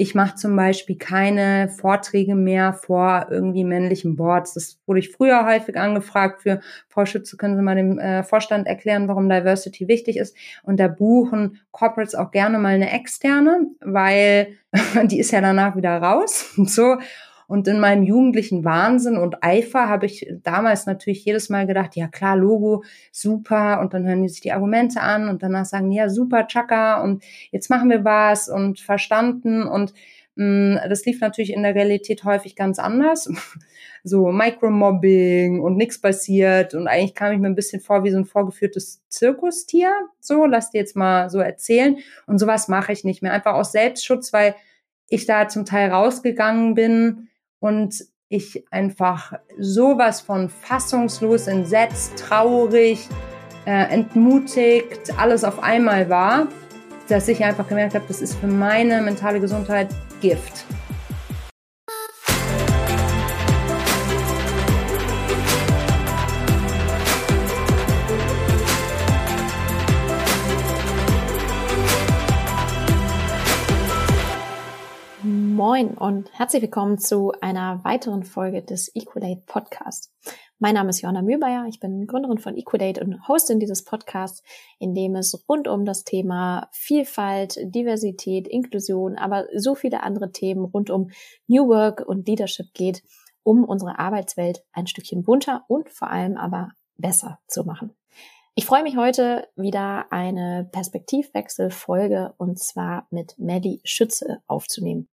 Ich mache zum Beispiel keine Vorträge mehr vor irgendwie männlichen Boards. Das wurde ich früher häufig angefragt für Frau Schütze, können Sie mal dem äh, Vorstand erklären, warum Diversity wichtig ist. Und da buchen Corporates auch gerne mal eine externe, weil die ist ja danach wieder raus. so. Und in meinem jugendlichen Wahnsinn und Eifer habe ich damals natürlich jedes Mal gedacht, ja klar, Logo, super. Und dann hören die sich die Argumente an und danach sagen, ja, super, Chaka. Und jetzt machen wir was und verstanden. Und mm, das lief natürlich in der Realität häufig ganz anders. so Micromobbing und nichts passiert. Und eigentlich kam ich mir ein bisschen vor wie so ein vorgeführtes Zirkustier. So, lass dir jetzt mal so erzählen. Und sowas mache ich nicht mehr. Einfach aus Selbstschutz, weil ich da zum Teil rausgegangen bin und ich einfach sowas von fassungslos, entsetzt, traurig, äh, entmutigt, alles auf einmal war, dass ich einfach gemerkt habe, das ist für meine mentale Gesundheit Gift. Moin und herzlich willkommen zu einer weiteren Folge des Equalate Podcasts. Mein Name ist Johanna Mühlbayer, ich bin Gründerin von Equalate und Hostin dieses Podcasts, in dem es rund um das Thema Vielfalt, Diversität, Inklusion, aber so viele andere Themen rund um New Work und Leadership geht, um unsere Arbeitswelt ein Stückchen bunter und vor allem aber besser zu machen. Ich freue mich heute wieder eine Perspektivwechselfolge und zwar mit Maddie Schütze aufzunehmen.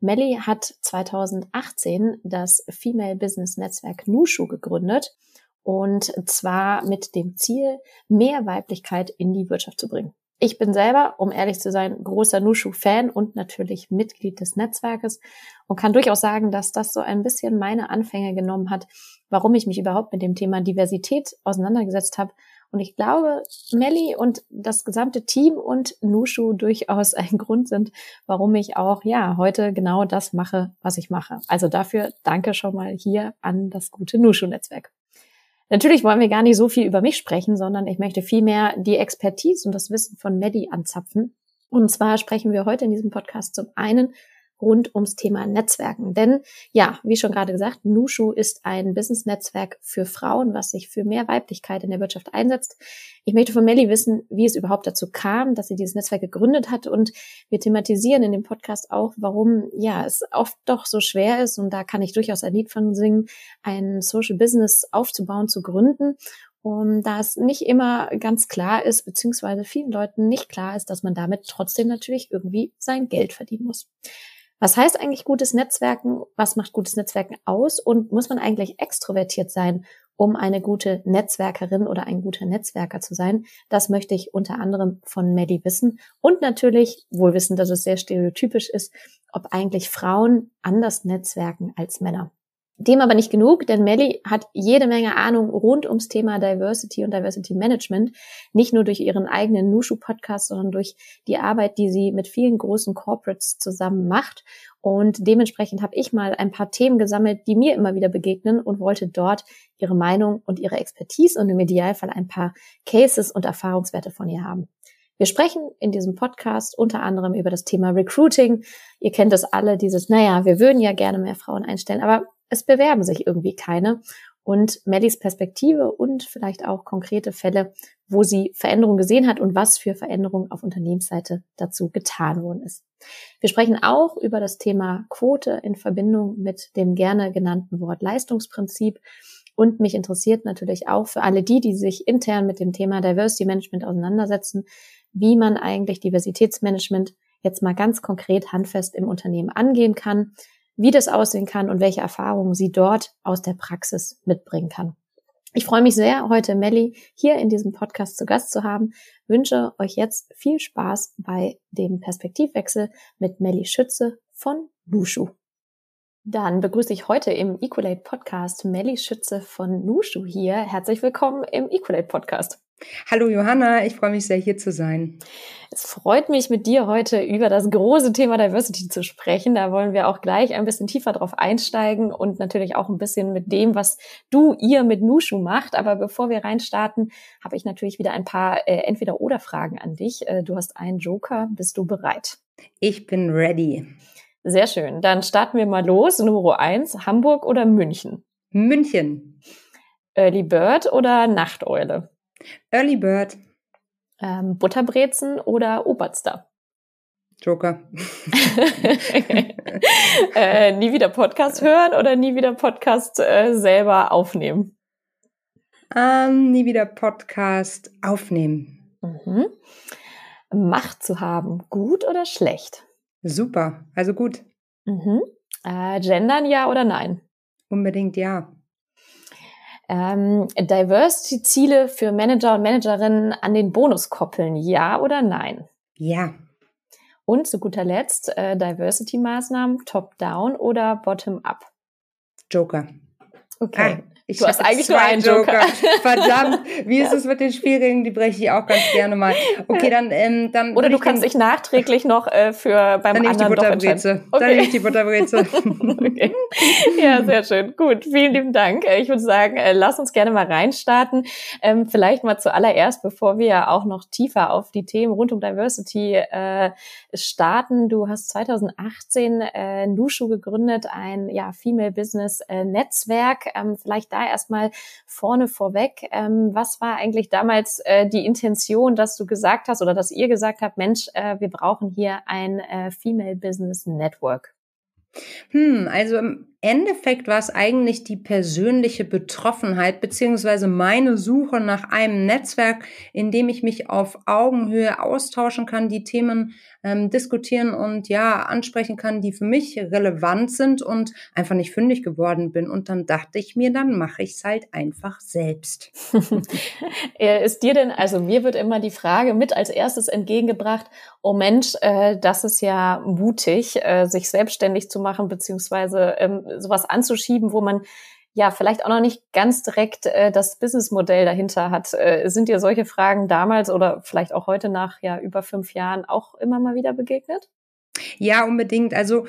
Melly hat 2018 das Female Business Netzwerk Nushu gegründet und zwar mit dem Ziel, mehr Weiblichkeit in die Wirtschaft zu bringen. Ich bin selber, um ehrlich zu sein, großer Nushu-Fan und natürlich Mitglied des Netzwerkes und kann durchaus sagen, dass das so ein bisschen meine Anfänge genommen hat, warum ich mich überhaupt mit dem Thema Diversität auseinandergesetzt habe und ich glaube, Melly und das gesamte Team und Nushu durchaus ein Grund sind, warum ich auch, ja, heute genau das mache, was ich mache. Also dafür danke schon mal hier an das gute Nushu-Netzwerk. Natürlich wollen wir gar nicht so viel über mich sprechen, sondern ich möchte vielmehr die Expertise und das Wissen von Melly anzapfen. Und zwar sprechen wir heute in diesem Podcast zum einen rund ums Thema Netzwerken. Denn ja, wie schon gerade gesagt, Nushu ist ein Business-Netzwerk für Frauen, was sich für mehr Weiblichkeit in der Wirtschaft einsetzt. Ich möchte von Melly wissen, wie es überhaupt dazu kam, dass sie dieses Netzwerk gegründet hat. Und wir thematisieren in dem Podcast auch, warum ja es oft doch so schwer ist, und da kann ich durchaus ein Lied von singen, ein Social Business aufzubauen, zu gründen und da es nicht immer ganz klar ist, beziehungsweise vielen Leuten nicht klar ist, dass man damit trotzdem natürlich irgendwie sein Geld verdienen muss. Was heißt eigentlich gutes Netzwerken? Was macht gutes Netzwerken aus? Und muss man eigentlich extrovertiert sein, um eine gute Netzwerkerin oder ein guter Netzwerker zu sein? Das möchte ich unter anderem von Maddie wissen. Und natürlich, wohl wissen, dass es sehr stereotypisch ist, ob eigentlich Frauen anders netzwerken als Männer. Dem aber nicht genug, denn Melly hat jede Menge Ahnung rund ums Thema Diversity und Diversity Management, nicht nur durch ihren eigenen Nushu-Podcast, sondern durch die Arbeit, die sie mit vielen großen Corporates zusammen macht. Und dementsprechend habe ich mal ein paar Themen gesammelt, die mir immer wieder begegnen und wollte dort ihre Meinung und ihre Expertise und im Idealfall ein paar Cases und Erfahrungswerte von ihr haben. Wir sprechen in diesem Podcast unter anderem über das Thema Recruiting. Ihr kennt es alle, dieses, naja, wir würden ja gerne mehr Frauen einstellen, aber es bewerben sich irgendwie keine. Und Maddys Perspektive und vielleicht auch konkrete Fälle, wo sie Veränderungen gesehen hat und was für Veränderungen auf Unternehmensseite dazu getan worden ist. Wir sprechen auch über das Thema Quote in Verbindung mit dem gerne genannten Wort Leistungsprinzip. Und mich interessiert natürlich auch für alle die, die sich intern mit dem Thema Diversity Management auseinandersetzen, wie man eigentlich Diversitätsmanagement jetzt mal ganz konkret handfest im Unternehmen angehen kann, wie das aussehen kann und welche Erfahrungen sie dort aus der Praxis mitbringen kann. Ich freue mich sehr, heute Melly hier in diesem Podcast zu Gast zu haben. Wünsche euch jetzt viel Spaß bei dem Perspektivwechsel mit Melly Schütze von Nushu. Dann begrüße ich heute im Equalate Podcast Melly Schütze von Nushu hier. Herzlich willkommen im Equalate Podcast. Hallo Johanna, ich freue mich sehr hier zu sein. Es freut mich mit dir heute über das große Thema Diversity zu sprechen. Da wollen wir auch gleich ein bisschen tiefer drauf einsteigen und natürlich auch ein bisschen mit dem, was du ihr mit Nushu macht. Aber bevor wir reinstarten, habe ich natürlich wieder ein paar äh, Entweder-Oder-Fragen an dich. Äh, du hast einen Joker. Bist du bereit? Ich bin ready. Sehr schön. Dann starten wir mal los. Nummer eins, Hamburg oder München? München. Early Bird oder Nachteule? Early Bird. Ähm, Butterbrezen oder Oberster? Joker. äh, nie wieder Podcast hören oder nie wieder Podcast äh, selber aufnehmen? Ähm, nie wieder Podcast aufnehmen. Mhm. Macht zu haben, gut oder schlecht? Super, also gut. Mhm. Äh, gendern ja oder nein? Unbedingt ja. Ähm, Diversity-Ziele für Manager und Managerinnen an den Bonus koppeln, ja oder nein? Ja. Und zu guter Letzt äh, Diversity-Maßnahmen top-down oder bottom-up? Joker. Okay. Ich du hast eigentlich nur einen Joker. Joker. Verdammt, wie ist es mit den Spielregeln? Die breche ich auch ganz gerne mal. Okay, dann ähm, dann oder du kannst dich nachträglich noch äh, für beim dann anderen die Butterbreze. Okay. Dann nehme ich die Butterbreze. okay. Ja, sehr schön. Gut, vielen lieben Dank. Äh, ich würde sagen, äh, lass uns gerne mal reinstarten. Ähm, vielleicht mal zuallererst, bevor wir auch noch tiefer auf die Themen rund um Diversity äh, starten. Du hast 2018 äh, Nushu gegründet, ein ja Female Business äh, Netzwerk. Ähm, vielleicht da erstmal vorne vorweg. Ähm, was war eigentlich damals äh, die Intention, dass du gesagt hast oder dass ihr gesagt habt, Mensch, äh, wir brauchen hier ein äh, Female Business Network? Hm, also Endeffekt war es eigentlich die persönliche Betroffenheit beziehungsweise meine Suche nach einem Netzwerk, in dem ich mich auf Augenhöhe austauschen kann, die Themen ähm, diskutieren und ja ansprechen kann, die für mich relevant sind und einfach nicht fündig geworden bin. Und dann dachte ich mir, dann mache ich es halt einfach selbst. ist dir denn, also mir wird immer die Frage mit als erstes entgegengebracht, oh Mensch, äh, das ist ja mutig, äh, sich selbstständig zu machen, beziehungsweise ähm, sowas anzuschieben, wo man ja vielleicht auch noch nicht ganz direkt äh, das Businessmodell dahinter hat. Äh, sind dir solche Fragen damals oder vielleicht auch heute nach ja über fünf Jahren auch immer mal wieder begegnet? Ja, unbedingt. Also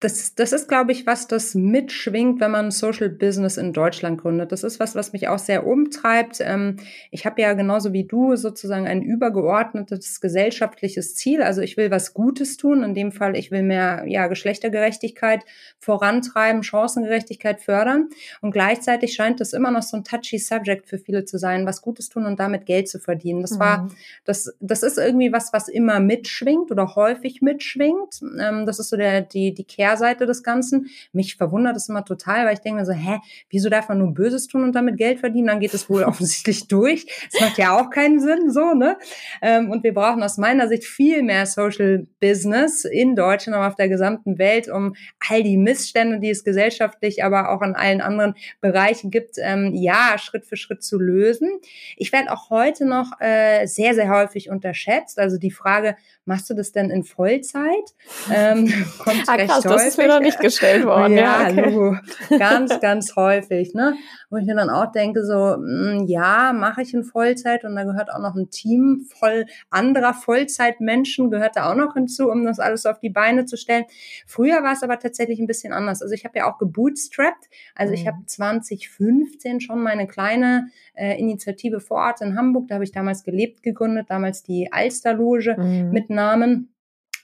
das, das ist, glaube ich, was das mitschwingt, wenn man Social Business in Deutschland gründet. Das ist was, was mich auch sehr umtreibt. Ähm, ich habe ja genauso wie du sozusagen ein übergeordnetes gesellschaftliches Ziel. Also ich will was Gutes tun. In dem Fall, ich will mehr ja, Geschlechtergerechtigkeit vorantreiben, Chancengerechtigkeit fördern. Und gleichzeitig scheint das immer noch so ein touchy Subject für viele zu sein, was Gutes tun und damit Geld zu verdienen. Das war, mhm. das, das ist irgendwie was, was immer mitschwingt oder häufig mitschwingt. Ähm, das ist so der, die, die Kehrseite des Ganzen. Mich verwundert es immer total, weil ich denke mir so, hä, wieso darf man nur Böses tun und damit Geld verdienen? Dann geht es wohl offensichtlich durch. Das macht ja auch keinen Sinn, so, ne? Ähm, und wir brauchen aus meiner Sicht viel mehr Social Business in Deutschland, aber auf der gesamten Welt, um all die Missstände, die es gesellschaftlich, aber auch in allen anderen Bereichen gibt, ähm, ja, Schritt für Schritt zu lösen. Ich werde auch heute noch äh, sehr, sehr häufig unterschätzt. Also die Frage, machst du das denn in Vollzeit? Ähm, kommt ah, recht krass, häufig. das ist mir noch nicht gestellt worden. ja, ja okay. ganz, ganz häufig. Ne? Wo ich mir dann auch denke, so, mh, hm, ja, mache ich in Vollzeit und da gehört auch noch ein Team voll anderer Vollzeitmenschen, gehört da auch noch hinzu, um das alles auf die Beine zu stellen. Früher war es aber tatsächlich ein bisschen anders. Also ich habe ja auch gebootstrapped. Also mhm. ich habe 2015 schon meine kleine äh, Initiative vor Ort in Hamburg, da habe ich damals gelebt, gegründet, damals die Alsterloge mhm. mit Namen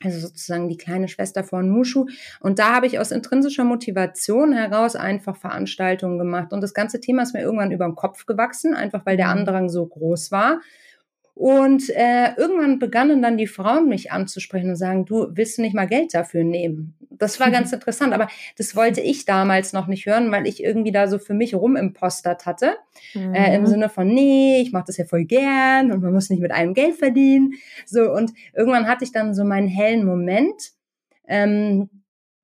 also sozusagen die kleine Schwester von Nushu. Und da habe ich aus intrinsischer Motivation heraus einfach Veranstaltungen gemacht. Und das ganze Thema ist mir irgendwann über den Kopf gewachsen, einfach weil der mhm. Andrang so groß war. Und äh, irgendwann begannen dann die Frauen mich anzusprechen und sagen, du willst du nicht mal Geld dafür nehmen? Das war ganz interessant, aber das wollte ich damals noch nicht hören, weil ich irgendwie da so für mich rumimpostert hatte. Mhm. Äh, Im mhm. Sinne von, nee, ich mache das ja voll gern und man muss nicht mit einem Geld verdienen. So, und irgendwann hatte ich dann so meinen hellen Moment. Ähm,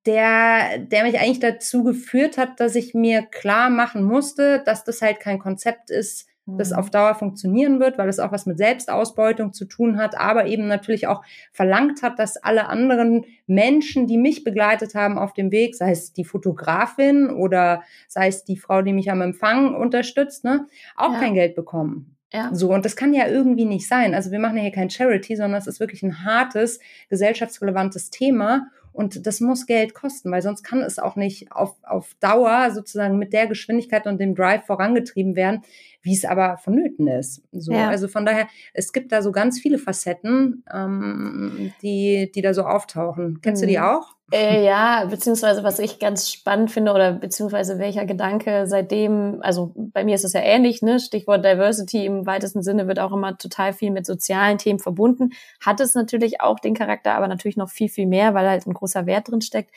der, der mich eigentlich dazu geführt hat, dass ich mir klar machen musste, dass das halt kein Konzept ist, das auf mhm. Dauer funktionieren wird, weil es auch was mit Selbstausbeutung zu tun hat, aber eben natürlich auch verlangt hat, dass alle anderen Menschen, die mich begleitet haben auf dem Weg, sei es die Fotografin oder sei es die Frau, die mich am Empfang unterstützt, ne, auch ja. kein Geld bekommen. Ja. So, und das kann ja irgendwie nicht sein. Also wir machen ja hier kein Charity, sondern es ist wirklich ein hartes, gesellschaftsrelevantes Thema. Und das muss Geld kosten, weil sonst kann es auch nicht auf, auf Dauer sozusagen mit der Geschwindigkeit und dem Drive vorangetrieben werden, wie es aber vonnöten ist. So, ja. Also von daher, es gibt da so ganz viele Facetten, ähm, die, die da so auftauchen. Kennst mhm. du die mhm. auch? Äh, ja, beziehungsweise was ich ganz spannend finde oder beziehungsweise welcher Gedanke seitdem, also bei mir ist es ja ähnlich, ne? Stichwort Diversity im weitesten Sinne wird auch immer total viel mit sozialen Themen verbunden. Hat es natürlich auch den Charakter, aber natürlich noch viel, viel mehr, weil halt ein großer Wert drin steckt,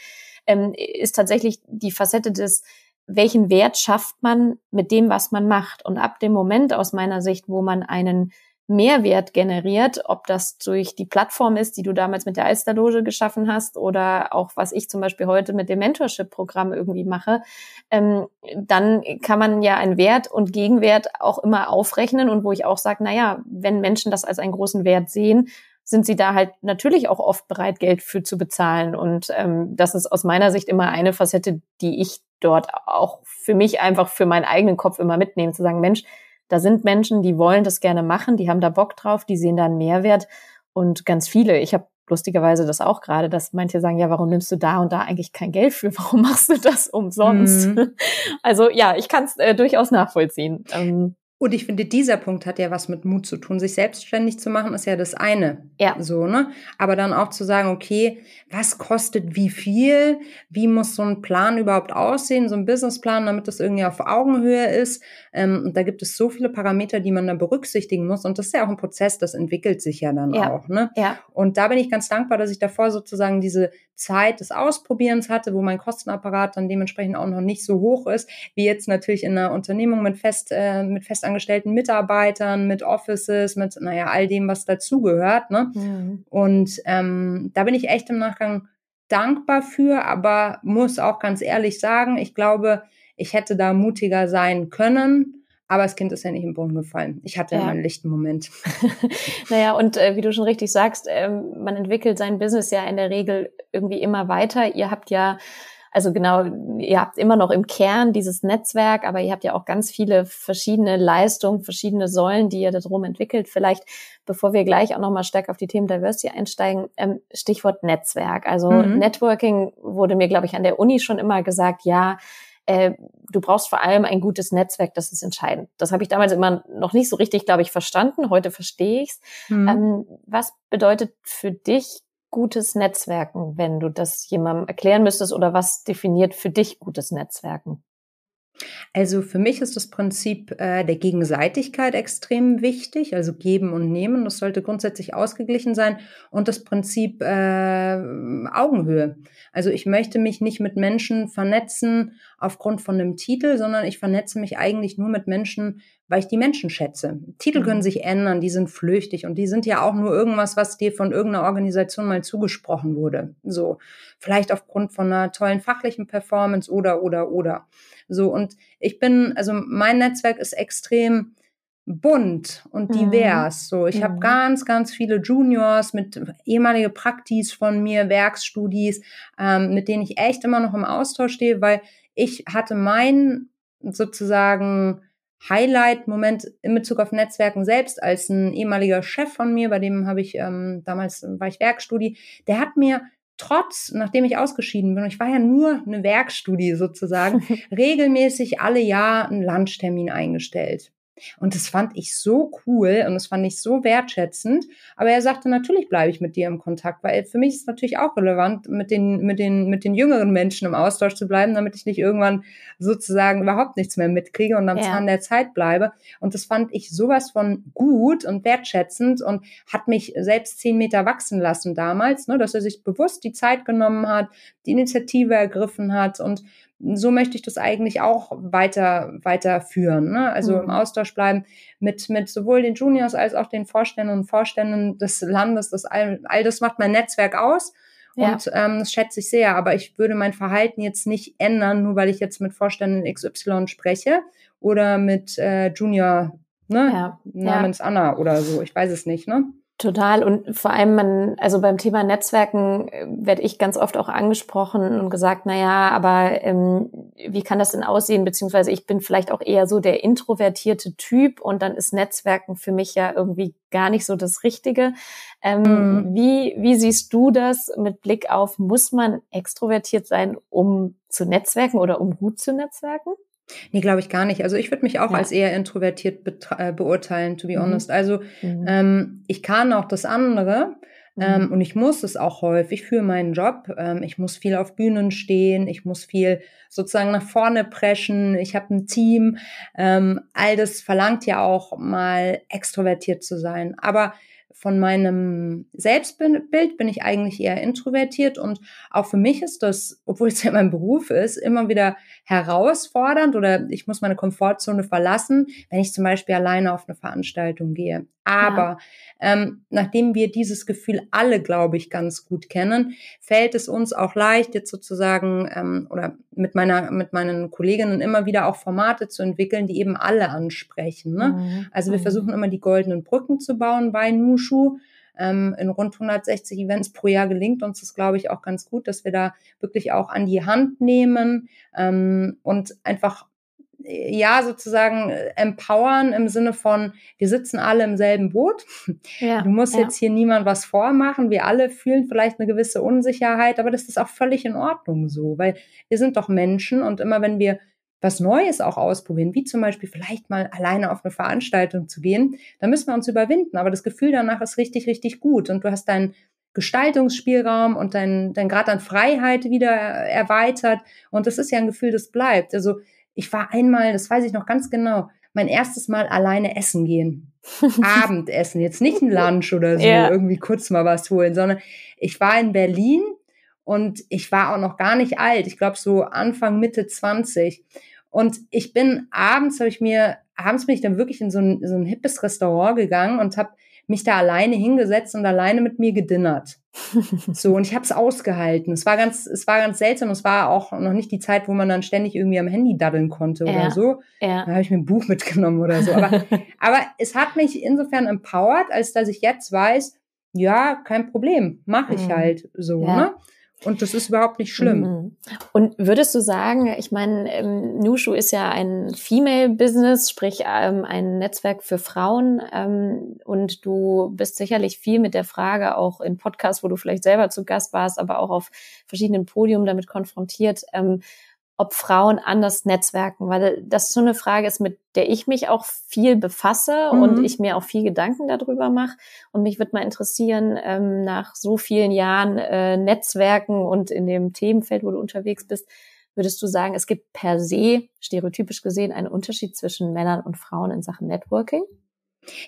ähm, ist tatsächlich die Facette des welchen Wert schafft man mit dem, was man macht. Und ab dem Moment aus meiner Sicht, wo man einen Mehrwert generiert, ob das durch die Plattform ist, die du damals mit der Alsterloge geschaffen hast oder auch was ich zum Beispiel heute mit dem Mentorship-Programm irgendwie mache, ähm, dann kann man ja einen Wert und Gegenwert auch immer aufrechnen und wo ich auch sage, na ja, wenn Menschen das als einen großen Wert sehen, sind sie da halt natürlich auch oft bereit, Geld für zu bezahlen. Und ähm, das ist aus meiner Sicht immer eine Facette, die ich dort auch für mich einfach für meinen eigenen Kopf immer mitnehme, zu sagen, Mensch, da sind Menschen, die wollen das gerne machen, die haben da Bock drauf, die sehen da einen Mehrwert und ganz viele. Ich habe lustigerweise das auch gerade, dass manche sagen, ja, warum nimmst du da und da eigentlich kein Geld für? Warum machst du das umsonst? Mhm. Also ja, ich kann es äh, durchaus nachvollziehen. Ähm, und ich finde, dieser Punkt hat ja was mit Mut zu tun. Sich selbstständig zu machen, ist ja das eine. Ja. So, ne? Aber dann auch zu sagen, okay, was kostet wie viel? Wie muss so ein Plan überhaupt aussehen? So ein Businessplan, damit das irgendwie auf Augenhöhe ist. Ähm, und da gibt es so viele Parameter, die man da berücksichtigen muss. Und das ist ja auch ein Prozess, das entwickelt sich ja dann ja. auch, ne? Ja. Und da bin ich ganz dankbar, dass ich davor sozusagen diese Zeit des Ausprobierens hatte, wo mein Kostenapparat dann dementsprechend auch noch nicht so hoch ist, wie jetzt natürlich in einer Unternehmung mit fest, äh, mit festangestellten Mitarbeitern, mit Offices, mit, naja, all dem, was dazugehört, ne? Mhm. Und ähm, da bin ich echt im Nachgang dankbar für, aber muss auch ganz ehrlich sagen, ich glaube, ich hätte da mutiger sein können aber das Kind ist ja nicht im Boden gefallen. Ich hatte ja, meinen lichten Moment. naja, und äh, wie du schon richtig sagst, ähm, man entwickelt sein Business ja in der Regel irgendwie immer weiter. Ihr habt ja also genau, ihr habt immer noch im Kern dieses Netzwerk, aber ihr habt ja auch ganz viele verschiedene Leistungen, verschiedene Säulen, die ihr darum entwickelt. Vielleicht, bevor wir gleich auch nochmal stärker auf die Themen Diversity einsteigen, ähm, Stichwort Netzwerk. Also mhm. Networking wurde mir, glaube ich, an der Uni schon immer gesagt, ja, äh, du brauchst vor allem ein gutes Netzwerk, das ist entscheidend. Das habe ich damals immer noch nicht so richtig, glaube ich, verstanden. Heute verstehe ich's. Mhm. Ähm, was bedeutet für dich gutes Netzwerken, wenn du das jemandem erklären müsstest oder was definiert für dich gutes Netzwerken? Also für mich ist das Prinzip äh, der Gegenseitigkeit extrem wichtig, also geben und nehmen. Das sollte grundsätzlich ausgeglichen sein und das Prinzip äh, Augenhöhe. Also ich möchte mich nicht mit Menschen vernetzen aufgrund von einem Titel, sondern ich vernetze mich eigentlich nur mit Menschen, weil ich die Menschen schätze. Titel mhm. können sich ändern, die sind flüchtig und die sind ja auch nur irgendwas, was dir von irgendeiner Organisation mal zugesprochen wurde. So, vielleicht aufgrund von einer tollen fachlichen Performance oder, oder, oder. So, und ich bin, also mein Netzwerk ist extrem bunt und mhm. divers. So, ich mhm. habe ganz, ganz viele Juniors mit ehemalige Praktis von mir, Werkstudis, ähm, mit denen ich echt immer noch im Austausch stehe, weil ich hatte mein sozusagen Highlight-Moment in Bezug auf Netzwerken selbst als ein ehemaliger Chef von mir, bei dem habe ich ähm, damals war ich Werkstudie, der hat mir trotz, nachdem ich ausgeschieden bin, ich war ja nur eine Werkstudie sozusagen, regelmäßig alle Jahr einen Lunchtermin eingestellt. Und das fand ich so cool und das fand ich so wertschätzend. Aber er sagte, natürlich bleibe ich mit dir im Kontakt, weil für mich ist es natürlich auch relevant, mit den, mit den, mit den jüngeren Menschen im Austausch zu bleiben, damit ich nicht irgendwann sozusagen überhaupt nichts mehr mitkriege und am ja. Zahn der Zeit bleibe. Und das fand ich sowas von gut und wertschätzend und hat mich selbst zehn Meter wachsen lassen damals, ne, dass er sich bewusst die Zeit genommen hat, die Initiative ergriffen hat und so möchte ich das eigentlich auch weiter weiterführen. Ne? Also mhm. im Austausch bleiben mit mit sowohl den Juniors als auch den Vorständen und Vorständen des Landes. Das all, all das macht mein Netzwerk aus. Ja. Und ähm, das schätze ich sehr. Aber ich würde mein Verhalten jetzt nicht ändern, nur weil ich jetzt mit Vorständen XY spreche oder mit äh, Junior ne, ja. namens ja. Anna oder so. Ich weiß es nicht. Ne? Total. Und vor allem, man, also beim Thema Netzwerken äh, werde ich ganz oft auch angesprochen und gesagt, na ja, aber ähm, wie kann das denn aussehen? Beziehungsweise ich bin vielleicht auch eher so der introvertierte Typ und dann ist Netzwerken für mich ja irgendwie gar nicht so das Richtige. Ähm, mhm. wie, wie siehst du das mit Blick auf, muss man extrovertiert sein, um zu netzwerken oder um gut zu netzwerken? Nee, glaube ich gar nicht. Also ich würde mich auch ja. als eher introvertiert äh, beurteilen, to be mhm. honest. Also mhm. ähm, ich kann auch das andere. Ähm, mhm. und ich muss es auch häufig für meinen Job. Ähm, ich muss viel auf Bühnen stehen, ich muss viel sozusagen nach vorne preschen, ich habe ein Team. Ähm, all das verlangt ja auch mal extrovertiert zu sein. Aber von meinem Selbstbild bin ich eigentlich eher introvertiert und auch für mich ist das, obwohl es ja mein Beruf ist, immer wieder herausfordernd oder ich muss meine Komfortzone verlassen, wenn ich zum Beispiel alleine auf eine Veranstaltung gehe. Aber ja. ähm, nachdem wir dieses Gefühl alle, glaube ich, ganz gut kennen, fällt es uns auch leicht, jetzt sozusagen ähm, oder mit meiner mit meinen Kolleginnen immer wieder auch Formate zu entwickeln, die eben alle ansprechen. Ne? Mhm. Also wir mhm. versuchen immer die goldenen Brücken zu bauen bei Nushu. Ähm, in rund 160 Events pro Jahr gelingt uns das, glaube ich, auch ganz gut, dass wir da wirklich auch an die Hand nehmen ähm, und einfach ja sozusagen äh, empowern im Sinne von, wir sitzen alle im selben Boot. Ja, du musst ja. jetzt hier niemand was vormachen. Wir alle fühlen vielleicht eine gewisse Unsicherheit, aber das ist auch völlig in Ordnung so, weil wir sind doch Menschen und immer wenn wir was Neues auch ausprobieren, wie zum Beispiel vielleicht mal alleine auf eine Veranstaltung zu gehen, dann müssen wir uns überwinden. Aber das Gefühl danach ist richtig, richtig gut und du hast deinen Gestaltungsspielraum und dein, dein Grad an Freiheit wieder erweitert. Und das ist ja ein Gefühl, das bleibt. Also ich war einmal, das weiß ich noch ganz genau, mein erstes Mal alleine essen gehen. Abendessen, jetzt nicht ein Lunch oder so, ja. irgendwie kurz mal was holen, sondern ich war in Berlin und ich war auch noch gar nicht alt. Ich glaube so Anfang, Mitte 20. Und ich bin abends, habe ich mir, abends bin ich dann wirklich in so ein, so ein hippes Restaurant gegangen und habe mich da alleine hingesetzt und alleine mit mir gedinnert. so, und ich habe es ausgehalten. Es war ganz, es war ganz seltsam. Es war auch noch nicht die Zeit, wo man dann ständig irgendwie am Handy daddeln konnte ja. oder so. Ja. Da habe ich mir ein Buch mitgenommen oder so. Aber, aber es hat mich insofern empowert, als dass ich jetzt weiß, ja, kein Problem, mache ich mhm. halt so. Ja. Ne? Und das ist überhaupt nicht schlimm. Mhm. Und würdest du sagen, ich meine, ähm, Nushu ist ja ein Female-Business, sprich ähm, ein Netzwerk für Frauen. Ähm, und du bist sicherlich viel mit der Frage auch in Podcasts, wo du vielleicht selber zu Gast warst, aber auch auf verschiedenen Podien damit konfrontiert. Ähm, ob Frauen anders netzwerken, weil das so eine Frage ist, mit der ich mich auch viel befasse mhm. und ich mir auch viel Gedanken darüber mache. Und mich würde mal interessieren, ähm, nach so vielen Jahren äh, Netzwerken und in dem Themenfeld, wo du unterwegs bist, würdest du sagen, es gibt per se, stereotypisch gesehen, einen Unterschied zwischen Männern und Frauen in Sachen Networking?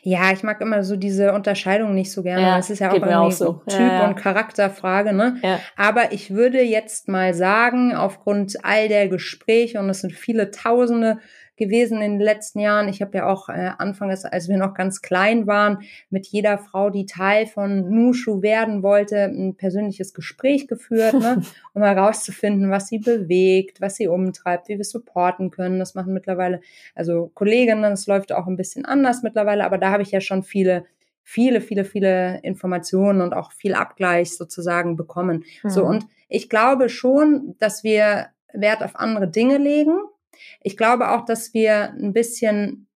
Ja, ich mag immer so diese Unterscheidung nicht so gerne. Ja, es ist ja auch irgendwie auch so. Typ- ja, ja. und Charakterfrage, ne? Ja. Aber ich würde jetzt mal sagen, aufgrund all der Gespräche, und es sind viele Tausende, gewesen in den letzten Jahren. Ich habe ja auch äh, anfangs, als wir noch ganz klein waren, mit jeder Frau, die Teil von Nushu werden wollte, ein persönliches Gespräch geführt, ne, um herauszufinden, was sie bewegt, was sie umtreibt, wie wir supporten können. Das machen mittlerweile, also Kolleginnen, das läuft auch ein bisschen anders mittlerweile, aber da habe ich ja schon viele viele, viele, viele Informationen und auch viel Abgleich sozusagen bekommen. Mhm. So, und ich glaube schon, dass wir Wert auf andere Dinge legen. Ich glaube auch, dass wir ein bisschen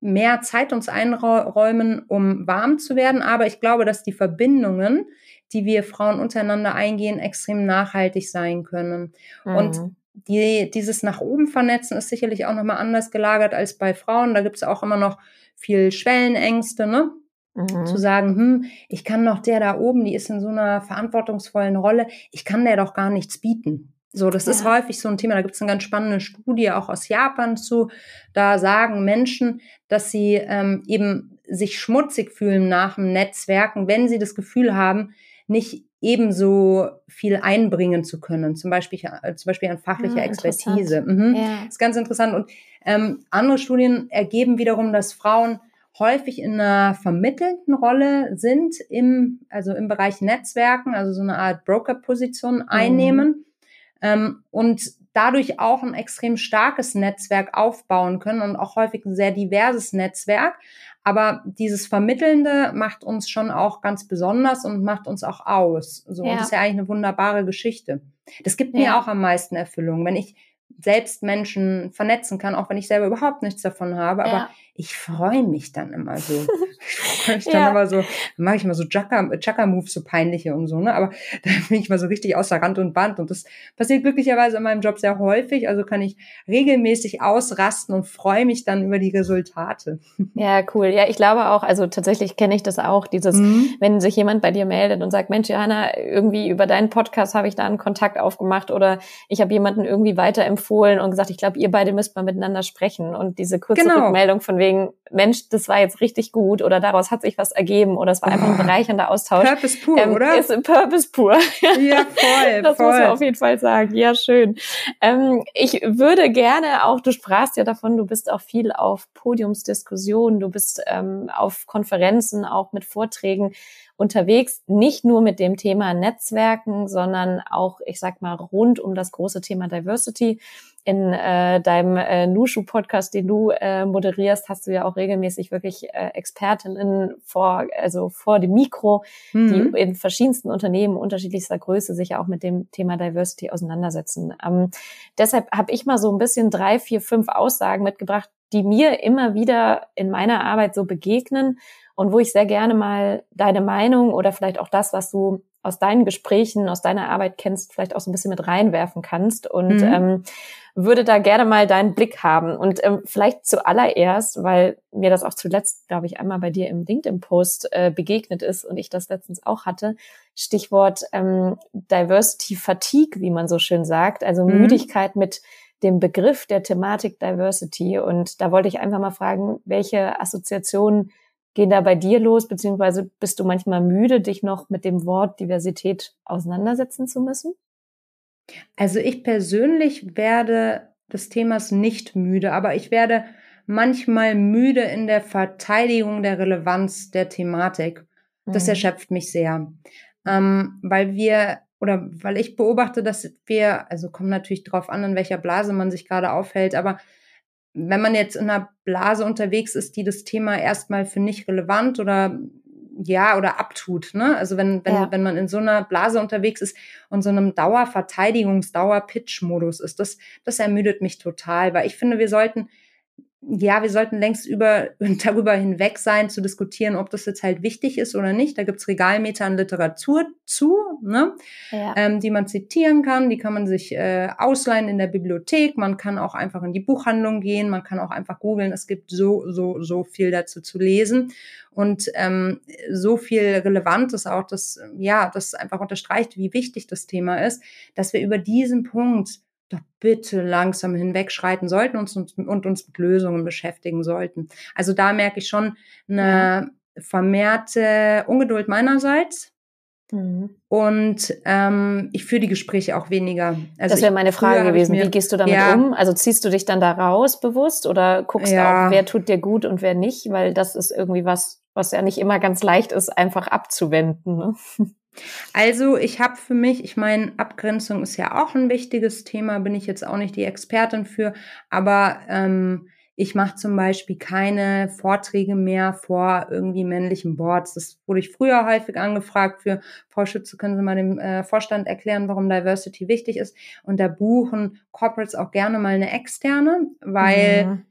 mehr Zeit uns einräumen, um warm zu werden. Aber ich glaube, dass die Verbindungen, die wir Frauen untereinander eingehen, extrem nachhaltig sein können. Mhm. Und die, dieses nach oben vernetzen ist sicherlich auch nochmal anders gelagert als bei Frauen. Da gibt es auch immer noch viel Schwellenängste, ne? Mhm. Zu sagen, hm, ich kann doch der da oben, die ist in so einer verantwortungsvollen Rolle, ich kann der doch gar nichts bieten. So, das ja. ist häufig so ein Thema. Da gibt es eine ganz spannende Studie auch aus Japan zu. Da sagen Menschen, dass sie ähm, eben sich schmutzig fühlen nach dem Netzwerken, wenn sie das Gefühl haben, nicht ebenso viel einbringen zu können, zum Beispiel, äh, zum Beispiel an fachlicher ah, Expertise. Mhm. Ja. ist ganz interessant. Und ähm, andere Studien ergeben wiederum, dass Frauen häufig in einer vermittelnden Rolle sind im, also im Bereich Netzwerken, also so eine Art Broker-Position mhm. einnehmen. Mhm ähm, und dadurch auch ein extrem starkes Netzwerk aufbauen können und auch häufig ein sehr diverses Netzwerk. Aber dieses Vermittelnde macht uns schon auch ganz besonders und macht uns auch aus. So, ja. und das ist ja eigentlich eine wunderbare Geschichte. Das gibt ja. mir auch am meisten Erfüllung, wenn ich selbst Menschen vernetzen kann, auch wenn ich selber überhaupt nichts davon habe. Aber ja. Ich freue mich dann immer so. Ich freue mich dann ja. immer so, mache ich immer so Chaka-Moves, so peinliche und so, ne? Aber da bin ich mal so richtig außer Rand und Band. Und das passiert glücklicherweise in meinem Job sehr häufig. Also kann ich regelmäßig ausrasten und freue mich dann über die Resultate. Ja, cool. Ja, ich glaube auch, also tatsächlich kenne ich das auch, dieses, mhm. wenn sich jemand bei dir meldet und sagt, Mensch, Johanna, irgendwie über deinen Podcast habe ich da einen Kontakt aufgemacht oder ich habe jemanden irgendwie weiterempfohlen und gesagt, ich glaube, ihr beide müsst mal miteinander sprechen. Und diese kurze genau. Rückmeldung von wegen, Mensch, das war jetzt richtig gut oder daraus hat sich was ergeben oder es war einfach ein oh. bereichernder Austausch. Purpose pur, ähm, oder? Ist Purpose pur. Ja, voll. das voll. muss man auf jeden Fall sagen. Ja, schön. Ähm, ich würde gerne auch, du sprachst ja davon, du bist auch viel auf Podiumsdiskussionen, du bist ähm, auf Konferenzen, auch mit Vorträgen unterwegs, nicht nur mit dem Thema Netzwerken, sondern auch, ich sag mal, rund um das große Thema Diversity. In äh, deinem äh, Nushu-Podcast, den du äh, moderierst, hast du ja auch regelmäßig wirklich äh, Expertinnen vor, also vor dem Mikro, mhm. die in verschiedensten Unternehmen unterschiedlichster Größe sich ja auch mit dem Thema Diversity auseinandersetzen. Ähm, deshalb habe ich mal so ein bisschen drei, vier, fünf Aussagen mitgebracht, die mir immer wieder in meiner Arbeit so begegnen und wo ich sehr gerne mal deine Meinung oder vielleicht auch das, was du aus deinen Gesprächen, aus deiner Arbeit kennst, vielleicht auch so ein bisschen mit reinwerfen kannst und mhm. ähm, würde da gerne mal deinen Blick haben. Und ähm, vielleicht zuallererst, weil mir das auch zuletzt, glaube ich, einmal bei dir im LinkedIn-Post äh, begegnet ist und ich das letztens auch hatte, Stichwort ähm, Diversity Fatigue, wie man so schön sagt, also mhm. Müdigkeit mit dem Begriff der Thematik Diversity. Und da wollte ich einfach mal fragen, welche Assoziationen gehen da bei dir los, beziehungsweise bist du manchmal müde, dich noch mit dem Wort Diversität auseinandersetzen zu müssen? Also ich persönlich werde des Themas nicht müde, aber ich werde manchmal müde in der Verteidigung der Relevanz der Thematik. Das mhm. erschöpft mich sehr, ähm, weil wir oder weil ich beobachte, dass wir, also kommt natürlich drauf an, in welcher Blase man sich gerade aufhält, aber wenn man jetzt in einer Blase unterwegs ist, die das Thema erstmal für nicht relevant oder ja oder abtut, ne? Also wenn wenn ja. wenn man in so einer Blase unterwegs ist und so einem Dauerverteidigungs Dauer-Pitch-Modus ist, das das ermüdet mich total, weil ich finde, wir sollten ja, wir sollten längst über, darüber hinweg sein, zu diskutieren, ob das jetzt halt wichtig ist oder nicht. Da gibt's Regalmeter an Literatur zu, ne? Ja. Ähm, die man zitieren kann, die kann man sich äh, ausleihen in der Bibliothek, man kann auch einfach in die Buchhandlung gehen, man kann auch einfach googeln. Es gibt so, so, so viel dazu zu lesen. Und ähm, so viel Relevantes auch, dass, ja, das einfach unterstreicht, wie wichtig das Thema ist, dass wir über diesen Punkt doch bitte langsam hinwegschreiten sollten und uns, und uns mit Lösungen beschäftigen sollten. Also da merke ich schon eine vermehrte Ungeduld meinerseits. Mhm. Und ähm, ich führe die Gespräche auch weniger. Also das wäre meine Frage gewesen. Mir, Wie gehst du damit ja, um? Also ziehst du dich dann da raus bewusst oder guckst ja. du auch, wer tut dir gut und wer nicht? Weil das ist irgendwie was, was ja nicht immer ganz leicht ist, einfach abzuwenden. Ne? Also ich habe für mich, ich meine, Abgrenzung ist ja auch ein wichtiges Thema, bin ich jetzt auch nicht die Expertin für, aber ähm, ich mache zum Beispiel keine Vorträge mehr vor irgendwie männlichen Boards. Das wurde ich früher häufig angefragt für Frau Schütze, können Sie mal dem äh, Vorstand erklären, warum Diversity wichtig ist. Und da buchen Corporates auch gerne mal eine externe, weil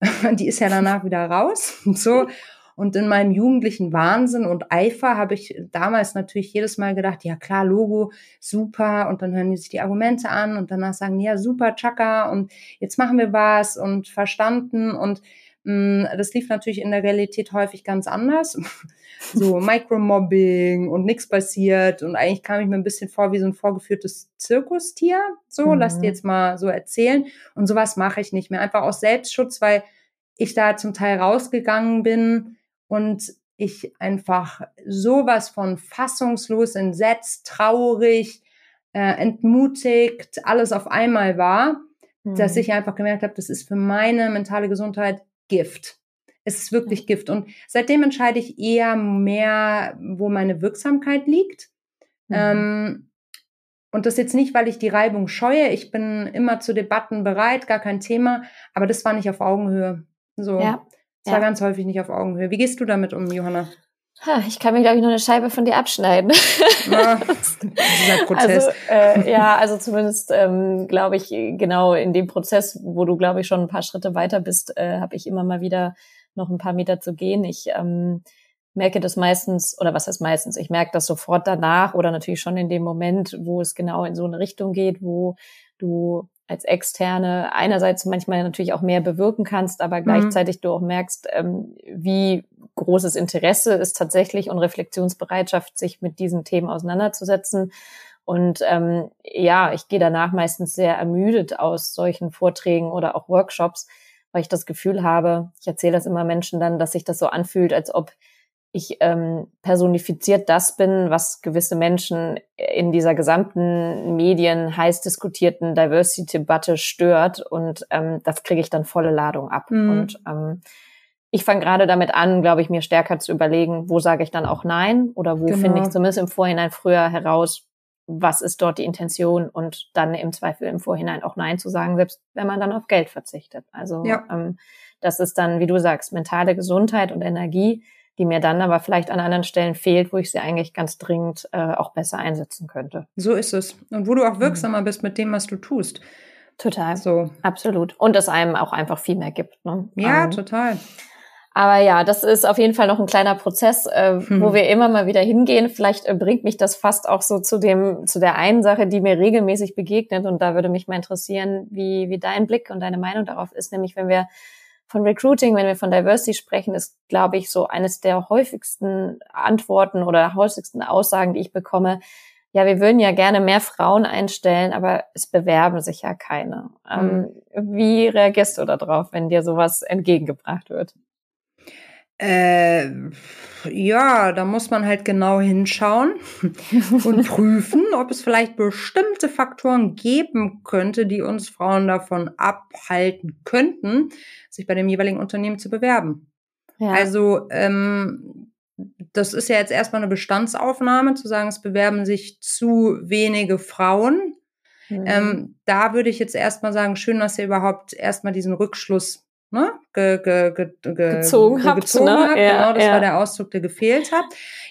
mhm. die ist ja danach wieder raus. so. Und in meinem jugendlichen Wahnsinn und Eifer habe ich damals natürlich jedes Mal gedacht, ja klar, Logo, super. Und dann hören die sich die Argumente an und danach sagen, ja, super, Chaka. Und jetzt machen wir was und verstanden. Und mm, das lief natürlich in der Realität häufig ganz anders. so Micromobbing und nichts passiert. Und eigentlich kam ich mir ein bisschen vor wie so ein vorgeführtes Zirkustier. So, mhm. lass dir jetzt mal so erzählen. Und sowas mache ich nicht mehr. Einfach aus Selbstschutz, weil ich da zum Teil rausgegangen bin und ich einfach sowas von fassungslos, entsetzt, traurig, äh, entmutigt, alles auf einmal war, mhm. dass ich einfach gemerkt habe, das ist für meine mentale Gesundheit Gift. Es ist wirklich. Gift. Und seitdem entscheide ich eher mehr, wo meine Wirksamkeit liegt. Mhm. Ähm, und das jetzt nicht, weil ich die Reibung scheue. Ich bin immer zu Debatten bereit, gar kein Thema. Aber das war nicht auf Augenhöhe. So. Ja. Es ja. war ganz häufig nicht auf Augenhöhe. Wie gehst du damit um, Johanna? Ich kann mir, glaube ich, noch eine Scheibe von dir abschneiden. Ja, dieser Prozess. Also, äh, ja, also zumindest ähm, glaube ich, genau in dem Prozess, wo du, glaube ich, schon ein paar Schritte weiter bist, äh, habe ich immer mal wieder noch ein paar Meter zu gehen. Ich ähm, merke das meistens, oder was heißt meistens, ich merke das sofort danach oder natürlich schon in dem Moment, wo es genau in so eine Richtung geht, wo du als Externe einerseits manchmal natürlich auch mehr bewirken kannst, aber mhm. gleichzeitig du auch merkst, ähm, wie großes Interesse ist tatsächlich und Reflexionsbereitschaft, sich mit diesen Themen auseinanderzusetzen. Und ähm, ja, ich gehe danach meistens sehr ermüdet aus solchen Vorträgen oder auch Workshops, weil ich das Gefühl habe, ich erzähle das immer Menschen dann, dass sich das so anfühlt, als ob ich ähm, personifiziert das bin, was gewisse Menschen in dieser gesamten Medien heiß diskutierten Diversity-Debatte stört. Und ähm, das kriege ich dann volle Ladung ab. Mhm. Und ähm, ich fange gerade damit an, glaube ich, mir stärker zu überlegen, wo sage ich dann auch Nein oder wo genau. finde ich zumindest im Vorhinein früher heraus, was ist dort die Intention und dann im Zweifel im Vorhinein auch Nein zu sagen, selbst wenn man dann auf Geld verzichtet. Also ja. ähm, das ist dann, wie du sagst, mentale Gesundheit und Energie, die mir dann aber vielleicht an anderen Stellen fehlt, wo ich sie eigentlich ganz dringend äh, auch besser einsetzen könnte. So ist es. Und wo du auch wirksamer mhm. bist mit dem, was du tust. Total. So. Absolut. Und es einem auch einfach viel mehr gibt. Ne? Ja, ähm, total. Aber ja, das ist auf jeden Fall noch ein kleiner Prozess, äh, hm. wo wir immer mal wieder hingehen. Vielleicht äh, bringt mich das fast auch so zu dem, zu der einen Sache, die mir regelmäßig begegnet. Und da würde mich mal interessieren, wie, wie dein Blick und deine Meinung darauf ist. Nämlich, wenn wir von Recruiting, wenn wir von Diversity sprechen, ist, glaube ich, so eines der häufigsten Antworten oder häufigsten Aussagen, die ich bekomme. Ja, wir würden ja gerne mehr Frauen einstellen, aber es bewerben sich ja keine. Mhm. Ähm, wie reagierst du darauf, wenn dir sowas entgegengebracht wird? Äh, ja, da muss man halt genau hinschauen und prüfen, ob es vielleicht bestimmte Faktoren geben könnte, die uns Frauen davon abhalten könnten, sich bei dem jeweiligen Unternehmen zu bewerben. Ja. Also ähm, das ist ja jetzt erstmal eine Bestandsaufnahme, zu sagen, es bewerben sich zu wenige Frauen. Mhm. Ähm, da würde ich jetzt erstmal sagen, schön, dass ihr überhaupt erstmal diesen Rückschluss ne, ge, ge, ge, gezogen, habt. Gezogen ne? habt. Ja, genau, das ja. war der Ausdruck, der gefehlt hat.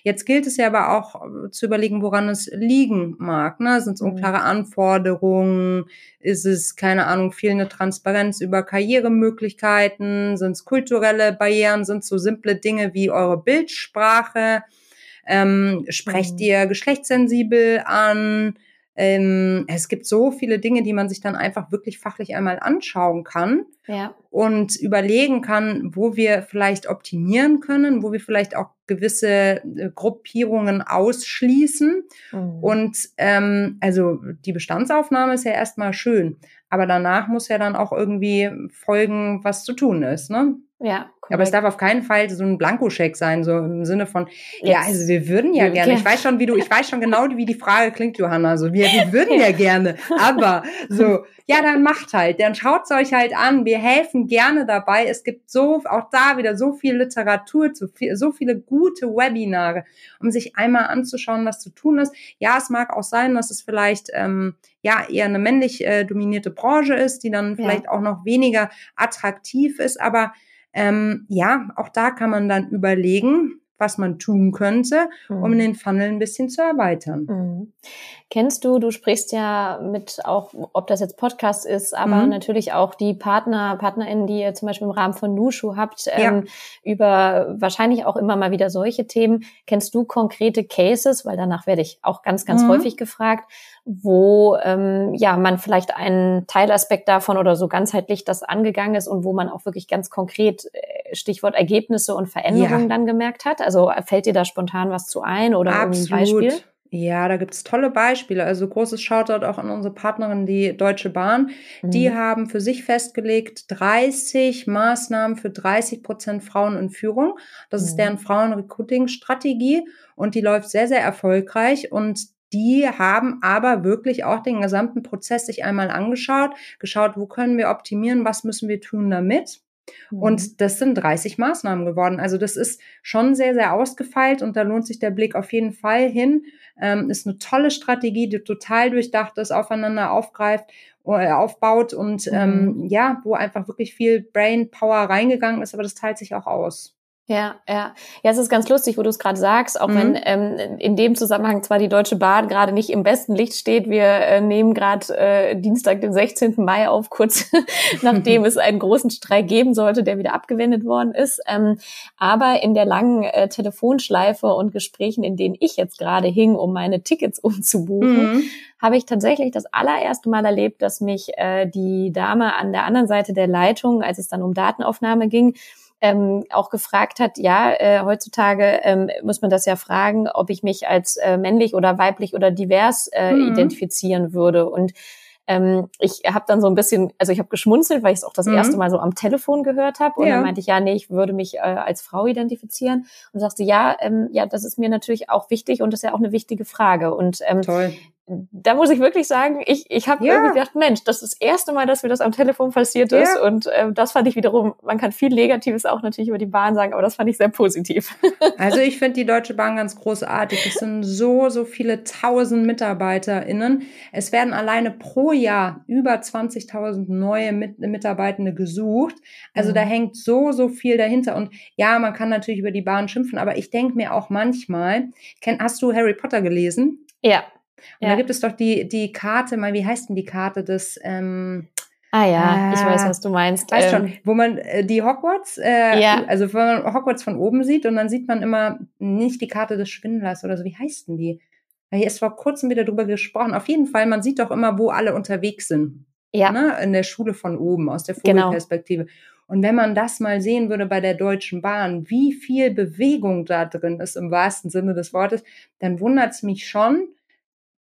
Jetzt gilt es ja aber auch äh, zu überlegen, woran es liegen mag. Ne? Sind es mhm. unklare Anforderungen? Ist es, keine Ahnung, fehlende Transparenz über Karrieremöglichkeiten? Sind es kulturelle Barrieren? Sind es so simple Dinge wie eure Bildsprache? Ähm, sprecht mhm. ihr geschlechtssensibel an? Ähm, es gibt so viele Dinge, die man sich dann einfach wirklich fachlich einmal anschauen kann ja. und überlegen kann, wo wir vielleicht optimieren können, wo wir vielleicht auch gewisse äh, Gruppierungen ausschließen. Mhm. Und ähm, also die Bestandsaufnahme ist ja erstmal schön, aber danach muss ja dann auch irgendwie folgen, was zu tun ist. Ne? Ja. Korrekt. Aber es darf auf keinen Fall so ein Blankoscheck sein, so im Sinne von, Jetzt. ja, also wir würden ja gerne. Ich weiß schon, wie du, ich weiß schon genau, wie die Frage klingt, Johanna. So, wir, wir würden ja gerne, aber so, ja, dann macht halt, dann schaut's euch halt an. Wir helfen gerne dabei. Es gibt so, auch da wieder so viel Literatur, so, viel, so viele gute Webinare, um sich einmal anzuschauen, was zu tun ist. Ja, es mag auch sein, dass es vielleicht ähm, ja eher eine männlich äh, dominierte Branche ist, die dann vielleicht ja. auch noch weniger attraktiv ist, aber ähm, ja, auch da kann man dann überlegen, was man tun könnte, um mhm. den Funnel ein bisschen zu erweitern. Mhm. Kennst du, du sprichst ja mit auch, ob das jetzt Podcast ist, aber mhm. natürlich auch die Partner, PartnerInnen, die ihr zum Beispiel im Rahmen von Nushu habt, ja. ähm, über wahrscheinlich auch immer mal wieder solche Themen. Kennst du konkrete Cases, weil danach werde ich auch ganz, ganz mhm. häufig gefragt, wo ähm, ja man vielleicht einen Teilaspekt davon oder so ganzheitlich das angegangen ist und wo man auch wirklich ganz konkret äh, Stichwort Ergebnisse und Veränderungen ja. dann gemerkt hat? Also fällt dir da spontan was zu ein oder Absolut. ein Beispiel? Ja, da gibt's tolle Beispiele. Also großes Shoutout auch an unsere Partnerin, die Deutsche Bahn. Mhm. Die haben für sich festgelegt 30 Maßnahmen für 30 Prozent Frauen in Führung. Das mhm. ist deren Frauenrecruiting-Strategie und die läuft sehr, sehr erfolgreich. Und die haben aber wirklich auch den gesamten Prozess sich einmal angeschaut, geschaut, wo können wir optimieren, was müssen wir tun damit. Mhm. Und das sind 30 Maßnahmen geworden. Also das ist schon sehr, sehr ausgefeilt und da lohnt sich der Blick auf jeden Fall hin. Ähm, ist eine tolle Strategie, die total durchdacht ist, aufeinander aufgreift, äh, aufbaut und ähm, mhm. ähm, ja, wo einfach wirklich viel Brain Power reingegangen ist, aber das teilt sich auch aus. Ja, ja. Ja, es ist ganz lustig, wo du es gerade sagst, auch mhm. wenn ähm, in dem Zusammenhang zwar die Deutsche Bahn gerade nicht im besten Licht steht. Wir äh, nehmen gerade äh, Dienstag, den 16. Mai auf, kurz nachdem es einen großen Streik geben sollte, der wieder abgewendet worden ist. Ähm, aber in der langen äh, Telefonschleife und Gesprächen, in denen ich jetzt gerade hing, um meine Tickets umzubuchen, mhm. habe ich tatsächlich das allererste Mal erlebt, dass mich äh, die Dame an der anderen Seite der Leitung, als es dann um Datenaufnahme ging, ähm, auch gefragt hat, ja, äh, heutzutage ähm, muss man das ja fragen, ob ich mich als äh, männlich oder weiblich oder divers äh, mhm. identifizieren würde. Und ähm, ich habe dann so ein bisschen, also ich habe geschmunzelt, weil ich es auch das mhm. erste Mal so am Telefon gehört habe. Und ja. dann meinte ich, ja, nee, ich würde mich äh, als Frau identifizieren. Und sagte, ja, ähm, ja, das ist mir natürlich auch wichtig und das ist ja auch eine wichtige Frage. Und ähm, Toll da muss ich wirklich sagen, ich, ich habe ja. irgendwie gedacht, Mensch, das ist das erste Mal, dass mir das am Telefon passiert ist. Ja. Und ähm, das fand ich wiederum, man kann viel Negatives auch natürlich über die Bahn sagen, aber das fand ich sehr positiv. Also ich finde die Deutsche Bahn ganz großartig. Es sind so, so viele tausend MitarbeiterInnen. Es werden alleine pro Jahr über 20.000 neue Mit Mitarbeitende gesucht. Also mhm. da hängt so, so viel dahinter. Und ja, man kann natürlich über die Bahn schimpfen, aber ich denke mir auch manchmal, kenn, hast du Harry Potter gelesen? Ja. Und ja. da gibt es doch die, die Karte, mal, wie heißt denn die Karte des, ähm, Ah ja, äh, ich weiß, was du meinst. Weißt ähm, schon, wo man äh, die Hogwarts, äh, ja. also wenn man Hogwarts von oben sieht und dann sieht man immer nicht die Karte des Schwindlers oder so. Wie heißt denn die? Hier ist vor kurzem wieder drüber gesprochen. Auf jeden Fall, man sieht doch immer, wo alle unterwegs sind. Ja. Ne? In der Schule von oben, aus der genau. Vogelperspektive. Genau. Und wenn man das mal sehen würde bei der Deutschen Bahn, wie viel Bewegung da drin ist im wahrsten Sinne des Wortes, dann wundert es mich schon,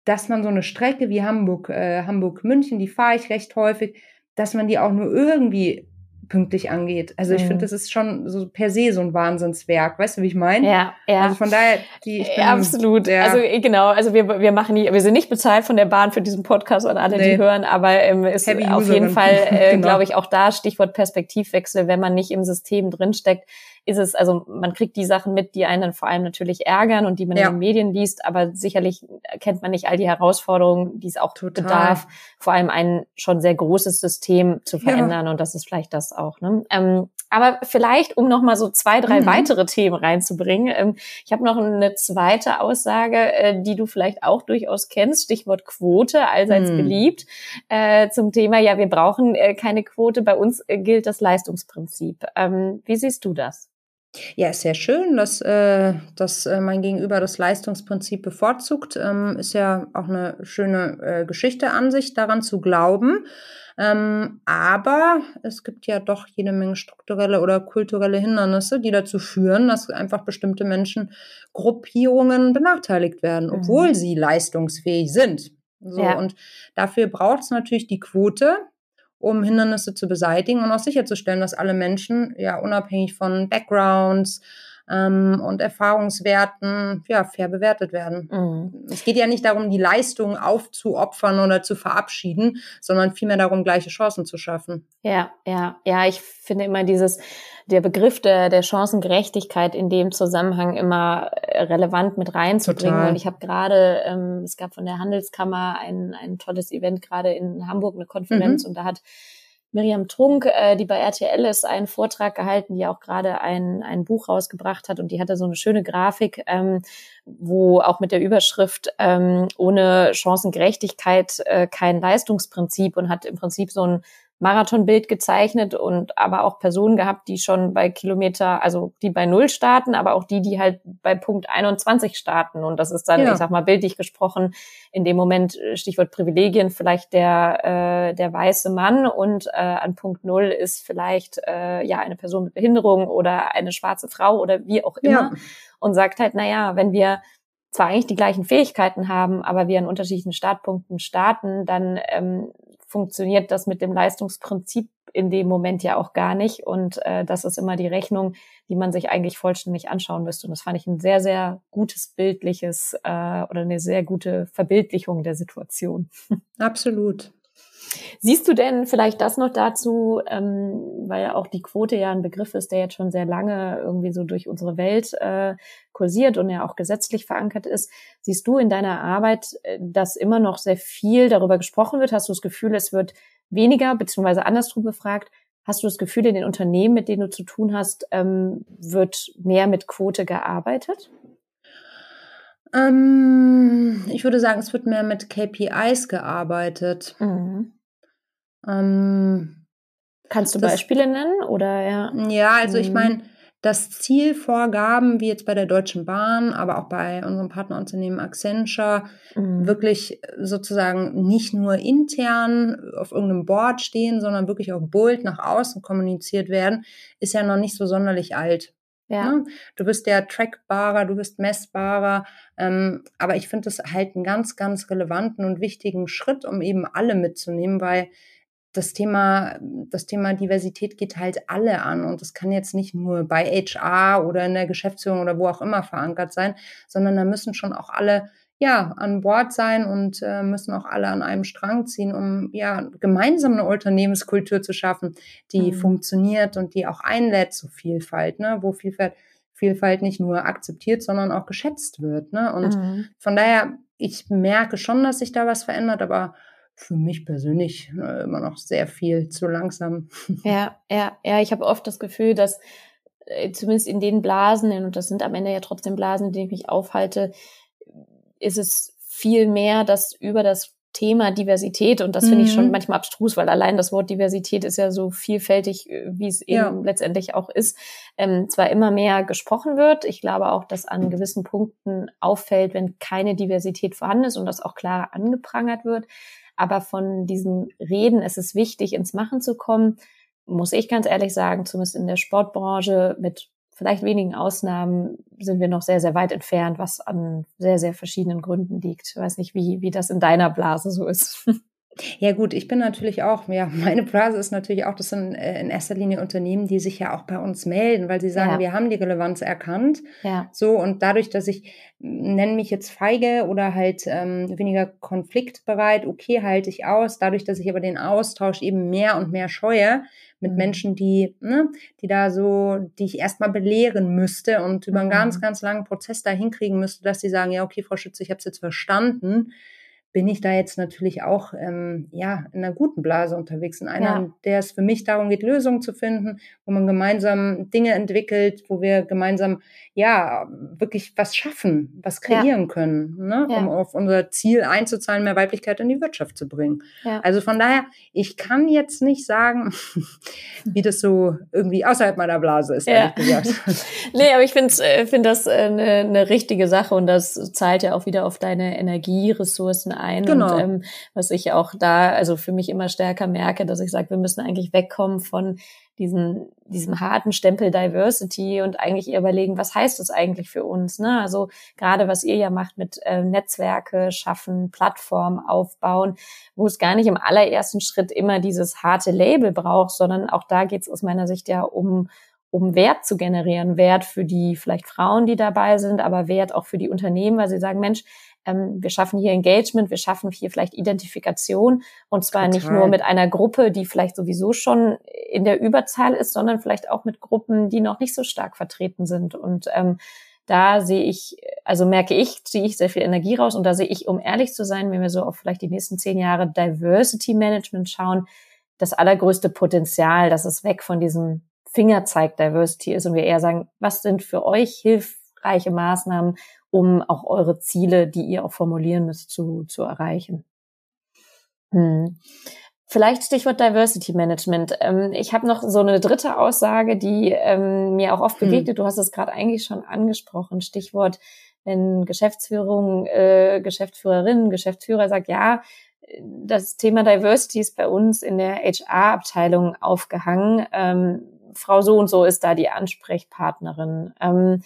dass man so eine Strecke wie Hamburg, äh, Hamburg-München, die fahre ich recht häufig, dass man die auch nur irgendwie pünktlich angeht. Also ich mhm. finde, das ist schon so per se so ein Wahnsinnswerk. Weißt du, wie ich meine? Ja, ja. Also von daher, die ich bin, absolut. Ja. Also äh, genau, also wir wir machen nie, wir sind nicht bezahlt von der Bahn für diesen Podcast und alle, nee. die hören, aber ähm, ist Heavy auf jeden Fall, äh, genau. glaube ich, auch da Stichwort Perspektivwechsel, wenn man nicht im System drinsteckt, ist es, also man kriegt die Sachen mit, die einen dann vor allem natürlich ärgern und die man ja. in den Medien liest, aber sicherlich kennt man nicht all die Herausforderungen, die es auch Total. bedarf, vor allem ein schon sehr großes System zu verändern ja. und das ist vielleicht das auch. Ne? Ähm, aber vielleicht, um noch mal so zwei, drei mhm. weitere Themen reinzubringen, ähm, ich habe noch eine zweite Aussage, äh, die du vielleicht auch durchaus kennst, Stichwort Quote, allseits mhm. beliebt, äh, zum Thema, ja, wir brauchen äh, keine Quote, bei uns äh, gilt das Leistungsprinzip. Ähm, wie siehst du das? Ja, ist sehr schön, dass, äh, dass äh, mein Gegenüber das Leistungsprinzip bevorzugt. Ähm, ist ja auch eine schöne äh, Geschichte an sich, daran zu glauben. Ähm, aber es gibt ja doch jede Menge strukturelle oder kulturelle Hindernisse, die dazu führen, dass einfach bestimmte Menschengruppierungen benachteiligt werden, obwohl mhm. sie leistungsfähig sind. So, ja. und dafür braucht es natürlich die Quote, um Hindernisse zu beseitigen und auch sicherzustellen, dass alle Menschen ja unabhängig von Backgrounds ähm, und Erfahrungswerten ja fair bewertet werden. Mhm. Es geht ja nicht darum, die Leistung aufzuopfern oder zu verabschieden, sondern vielmehr darum, gleiche Chancen zu schaffen. Ja, ja, ja. Ich finde immer dieses der Begriff der, der Chancengerechtigkeit in dem Zusammenhang immer äh, relevant mit reinzubringen. Total. Und ich habe gerade, ähm, es gab von der Handelskammer ein, ein tolles Event gerade in Hamburg, eine Konferenz, mhm. und da hat Miriam Trunk, äh, die bei RTL ist, einen Vortrag gehalten, die auch gerade ein, ein Buch rausgebracht hat und die hatte so eine schöne Grafik, ähm, wo auch mit der Überschrift ähm, ohne Chancengerechtigkeit äh, kein Leistungsprinzip und hat im Prinzip so ein Marathonbild gezeichnet und aber auch Personen gehabt, die schon bei Kilometer, also die bei Null starten, aber auch die, die halt bei Punkt 21 starten. Und das ist dann, ja. ich sag mal, bildlich gesprochen, in dem Moment, äh, Stichwort Privilegien, vielleicht der, äh, der weiße Mann und äh, an Punkt Null ist vielleicht äh, ja eine Person mit Behinderung oder eine schwarze Frau oder wie auch immer. Ja. Und sagt halt, na ja, wenn wir zwar eigentlich die gleichen Fähigkeiten haben, aber wir an unterschiedlichen Startpunkten starten, dann ähm, funktioniert das mit dem Leistungsprinzip in dem Moment ja auch gar nicht. Und äh, das ist immer die Rechnung, die man sich eigentlich vollständig anschauen müsste. Und das fand ich ein sehr, sehr gutes bildliches äh, oder eine sehr gute Verbildlichung der Situation. Absolut. Siehst du denn vielleicht das noch dazu, ähm, weil auch die Quote ja ein Begriff ist, der jetzt schon sehr lange irgendwie so durch unsere Welt äh, kursiert und ja auch gesetzlich verankert ist. Siehst du in deiner Arbeit, äh, dass immer noch sehr viel darüber gesprochen wird? Hast du das Gefühl, es wird weniger, beziehungsweise andersrum gefragt, Hast du das Gefühl, in den Unternehmen, mit denen du zu tun hast, ähm, wird mehr mit Quote gearbeitet? Ähm, ich würde sagen, es wird mehr mit KPIs gearbeitet. Mhm. Ähm, Kannst du das, Beispiele nennen oder ja? Ja, also mhm. ich meine, dass Zielvorgaben, wie jetzt bei der Deutschen Bahn, aber auch bei unserem Partnerunternehmen Accenture, mhm. wirklich sozusagen nicht nur intern auf irgendeinem Board stehen, sondern wirklich auch bold nach außen kommuniziert werden, ist ja noch nicht so sonderlich alt. Ja. Ne? Du bist ja trackbarer, du bist messbarer, ähm, aber ich finde das halt einen ganz, ganz relevanten und wichtigen Schritt, um eben alle mitzunehmen, weil das Thema, das Thema Diversität geht halt alle an und das kann jetzt nicht nur bei HR oder in der Geschäftsführung oder wo auch immer verankert sein, sondern da müssen schon auch alle ja an Bord sein und äh, müssen auch alle an einem Strang ziehen, um ja gemeinsam eine Unternehmenskultur zu schaffen, die mhm. funktioniert und die auch einlädt zu Vielfalt, ne, wo Vielfalt Vielfalt nicht nur akzeptiert, sondern auch geschätzt wird, ne? Und mhm. von daher ich merke schon, dass sich da was verändert, aber für mich persönlich äh, immer noch sehr viel zu langsam. Ja, ja, ja. Ich habe oft das Gefühl, dass äh, zumindest in den Blasen, und das sind am Ende ja trotzdem Blasen, in denen ich mich aufhalte, ist es viel mehr, dass über das Thema Diversität und das finde ich schon mhm. manchmal abstrus, weil allein das Wort Diversität ist ja so vielfältig, äh, wie es eben ja. letztendlich auch ist, ähm, zwar immer mehr gesprochen wird. Ich glaube auch, dass an gewissen Punkten auffällt, wenn keine Diversität vorhanden ist und das auch klar angeprangert wird. Aber von diesen Reden, es ist wichtig, ins Machen zu kommen, muss ich ganz ehrlich sagen, zumindest in der Sportbranche mit vielleicht wenigen Ausnahmen sind wir noch sehr, sehr weit entfernt, was an sehr, sehr verschiedenen Gründen liegt. Ich weiß nicht, wie, wie das in deiner Blase so ist. Ja gut, ich bin natürlich auch, ja, meine Blase ist natürlich auch, das sind äh, in erster Linie Unternehmen, die sich ja auch bei uns melden, weil sie sagen, ja. wir haben die Relevanz erkannt. Ja. So und dadurch, dass ich nenne mich jetzt feige oder halt ähm, weniger konfliktbereit, okay, halte ich aus. Dadurch, dass ich aber den Austausch eben mehr und mehr scheue mit mhm. Menschen, die, ne, die da so, die ich erstmal belehren müsste und über einen mhm. ganz, ganz langen Prozess da hinkriegen müsste, dass sie sagen, ja, okay, Frau Schütze, ich habe es jetzt verstanden bin ich da jetzt natürlich auch ähm, ja in einer guten Blase unterwegs, in einer, ja. der es für mich darum geht, Lösungen zu finden, wo man gemeinsam Dinge entwickelt, wo wir gemeinsam ja wirklich was schaffen, was kreieren ja. können, ne? Um auf unser Ziel einzuzahlen, mehr Weiblichkeit in die Wirtschaft zu bringen. Also von daher, ich kann jetzt nicht sagen, wie das so irgendwie außerhalb meiner Blase ist, ehrlich gesagt. nee, aber ich finde äh, find das eine, äh, eine richtige Sache und das zahlt ja auch wieder auf deine Energieressourcen ein. Genau. Und ähm, was ich auch da, also für mich immer stärker merke, dass ich sage, wir müssen eigentlich wegkommen von diesen, diesem harten Stempel Diversity und eigentlich eher überlegen, was heißt das eigentlich für uns? Ne? Also gerade was ihr ja macht mit äh, Netzwerke schaffen, Plattformen aufbauen, wo es gar nicht im allerersten Schritt immer dieses harte Label braucht, sondern auch da geht es aus meiner Sicht ja um um Wert zu generieren, Wert für die vielleicht Frauen, die dabei sind, aber Wert auch für die Unternehmen, weil sie sagen, Mensch, ähm, wir schaffen hier Engagement, wir schaffen hier vielleicht Identifikation und zwar Total. nicht nur mit einer Gruppe, die vielleicht sowieso schon in der Überzahl ist, sondern vielleicht auch mit Gruppen, die noch nicht so stark vertreten sind. Und ähm, da sehe ich, also merke ich, ziehe ich sehr viel Energie raus und da sehe ich, um ehrlich zu sein, wenn wir so auf vielleicht die nächsten zehn Jahre Diversity Management schauen, das allergrößte Potenzial, dass es weg von diesem Fingerzeig Diversity ist und wir eher sagen, was sind für euch hilfreiche Maßnahmen, um auch eure Ziele, die ihr auch formulieren müsst, zu, zu erreichen. Hm. Vielleicht Stichwort Diversity Management. Ähm, ich habe noch so eine dritte Aussage, die ähm, mir auch oft hm. begegnet. Hm. Du hast es gerade eigentlich schon angesprochen. Stichwort, wenn Geschäftsführung, äh, Geschäftsführerin, Geschäftsführer sagt, ja, das Thema Diversity ist bei uns in der HR-Abteilung aufgehangen. Ähm, Frau so und so ist da die Ansprechpartnerin. Ähm,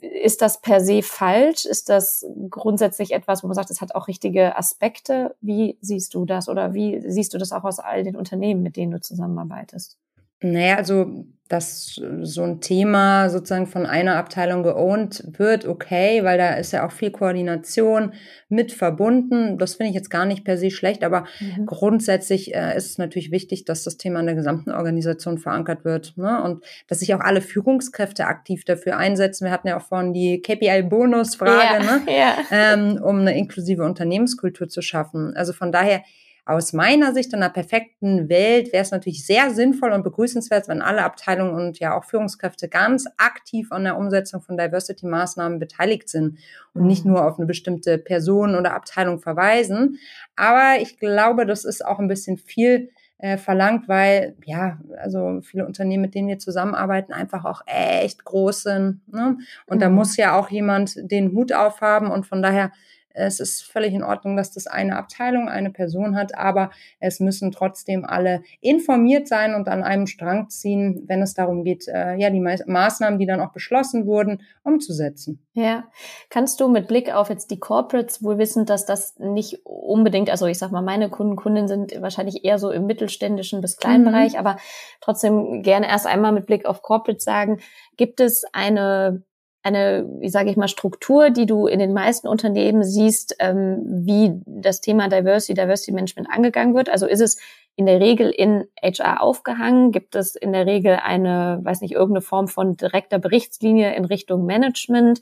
ist das per se falsch? Ist das grundsätzlich etwas, wo man sagt, es hat auch richtige Aspekte? Wie siehst du das oder wie siehst du das auch aus all den Unternehmen, mit denen du zusammenarbeitest? Naja, also dass so ein Thema sozusagen von einer Abteilung geowned wird, okay, weil da ist ja auch viel Koordination mit verbunden. Das finde ich jetzt gar nicht per se schlecht, aber mhm. grundsätzlich äh, ist es natürlich wichtig, dass das Thema in der gesamten Organisation verankert wird ne? und dass sich auch alle Führungskräfte aktiv dafür einsetzen. Wir hatten ja auch vorhin die KPI-Bonus-Frage, ja, ne? ja. Ähm, um eine inklusive Unternehmenskultur zu schaffen. Also von daher aus meiner Sicht in einer perfekten Welt wäre es natürlich sehr sinnvoll und begrüßenswert, wenn alle Abteilungen und ja auch Führungskräfte ganz aktiv an der Umsetzung von Diversity-Maßnahmen beteiligt sind und nicht mhm. nur auf eine bestimmte Person oder Abteilung verweisen. Aber ich glaube, das ist auch ein bisschen viel äh, verlangt, weil ja, also viele Unternehmen, mit denen wir zusammenarbeiten, einfach auch echt groß sind. Ne? Und mhm. da muss ja auch jemand den Hut aufhaben und von daher es ist völlig in Ordnung, dass das eine Abteilung, eine Person hat, aber es müssen trotzdem alle informiert sein und an einem Strang ziehen, wenn es darum geht, äh, ja, die Maßnahmen, die dann auch beschlossen wurden, umzusetzen. Ja. Kannst du mit Blick auf jetzt die Corporates wohl wissen, dass das nicht unbedingt, also ich sag mal, meine Kunden, Kundinnen sind wahrscheinlich eher so im mittelständischen bis kleinen mhm. Bereich, aber trotzdem gerne erst einmal mit Blick auf Corporates sagen, gibt es eine eine, wie sage ich mal, Struktur, die du in den meisten Unternehmen siehst, ähm, wie das Thema Diversity, Diversity Management angegangen wird? Also ist es in der Regel in HR aufgehangen? Gibt es in der Regel eine, weiß nicht, irgendeine Form von direkter Berichtslinie in Richtung Management?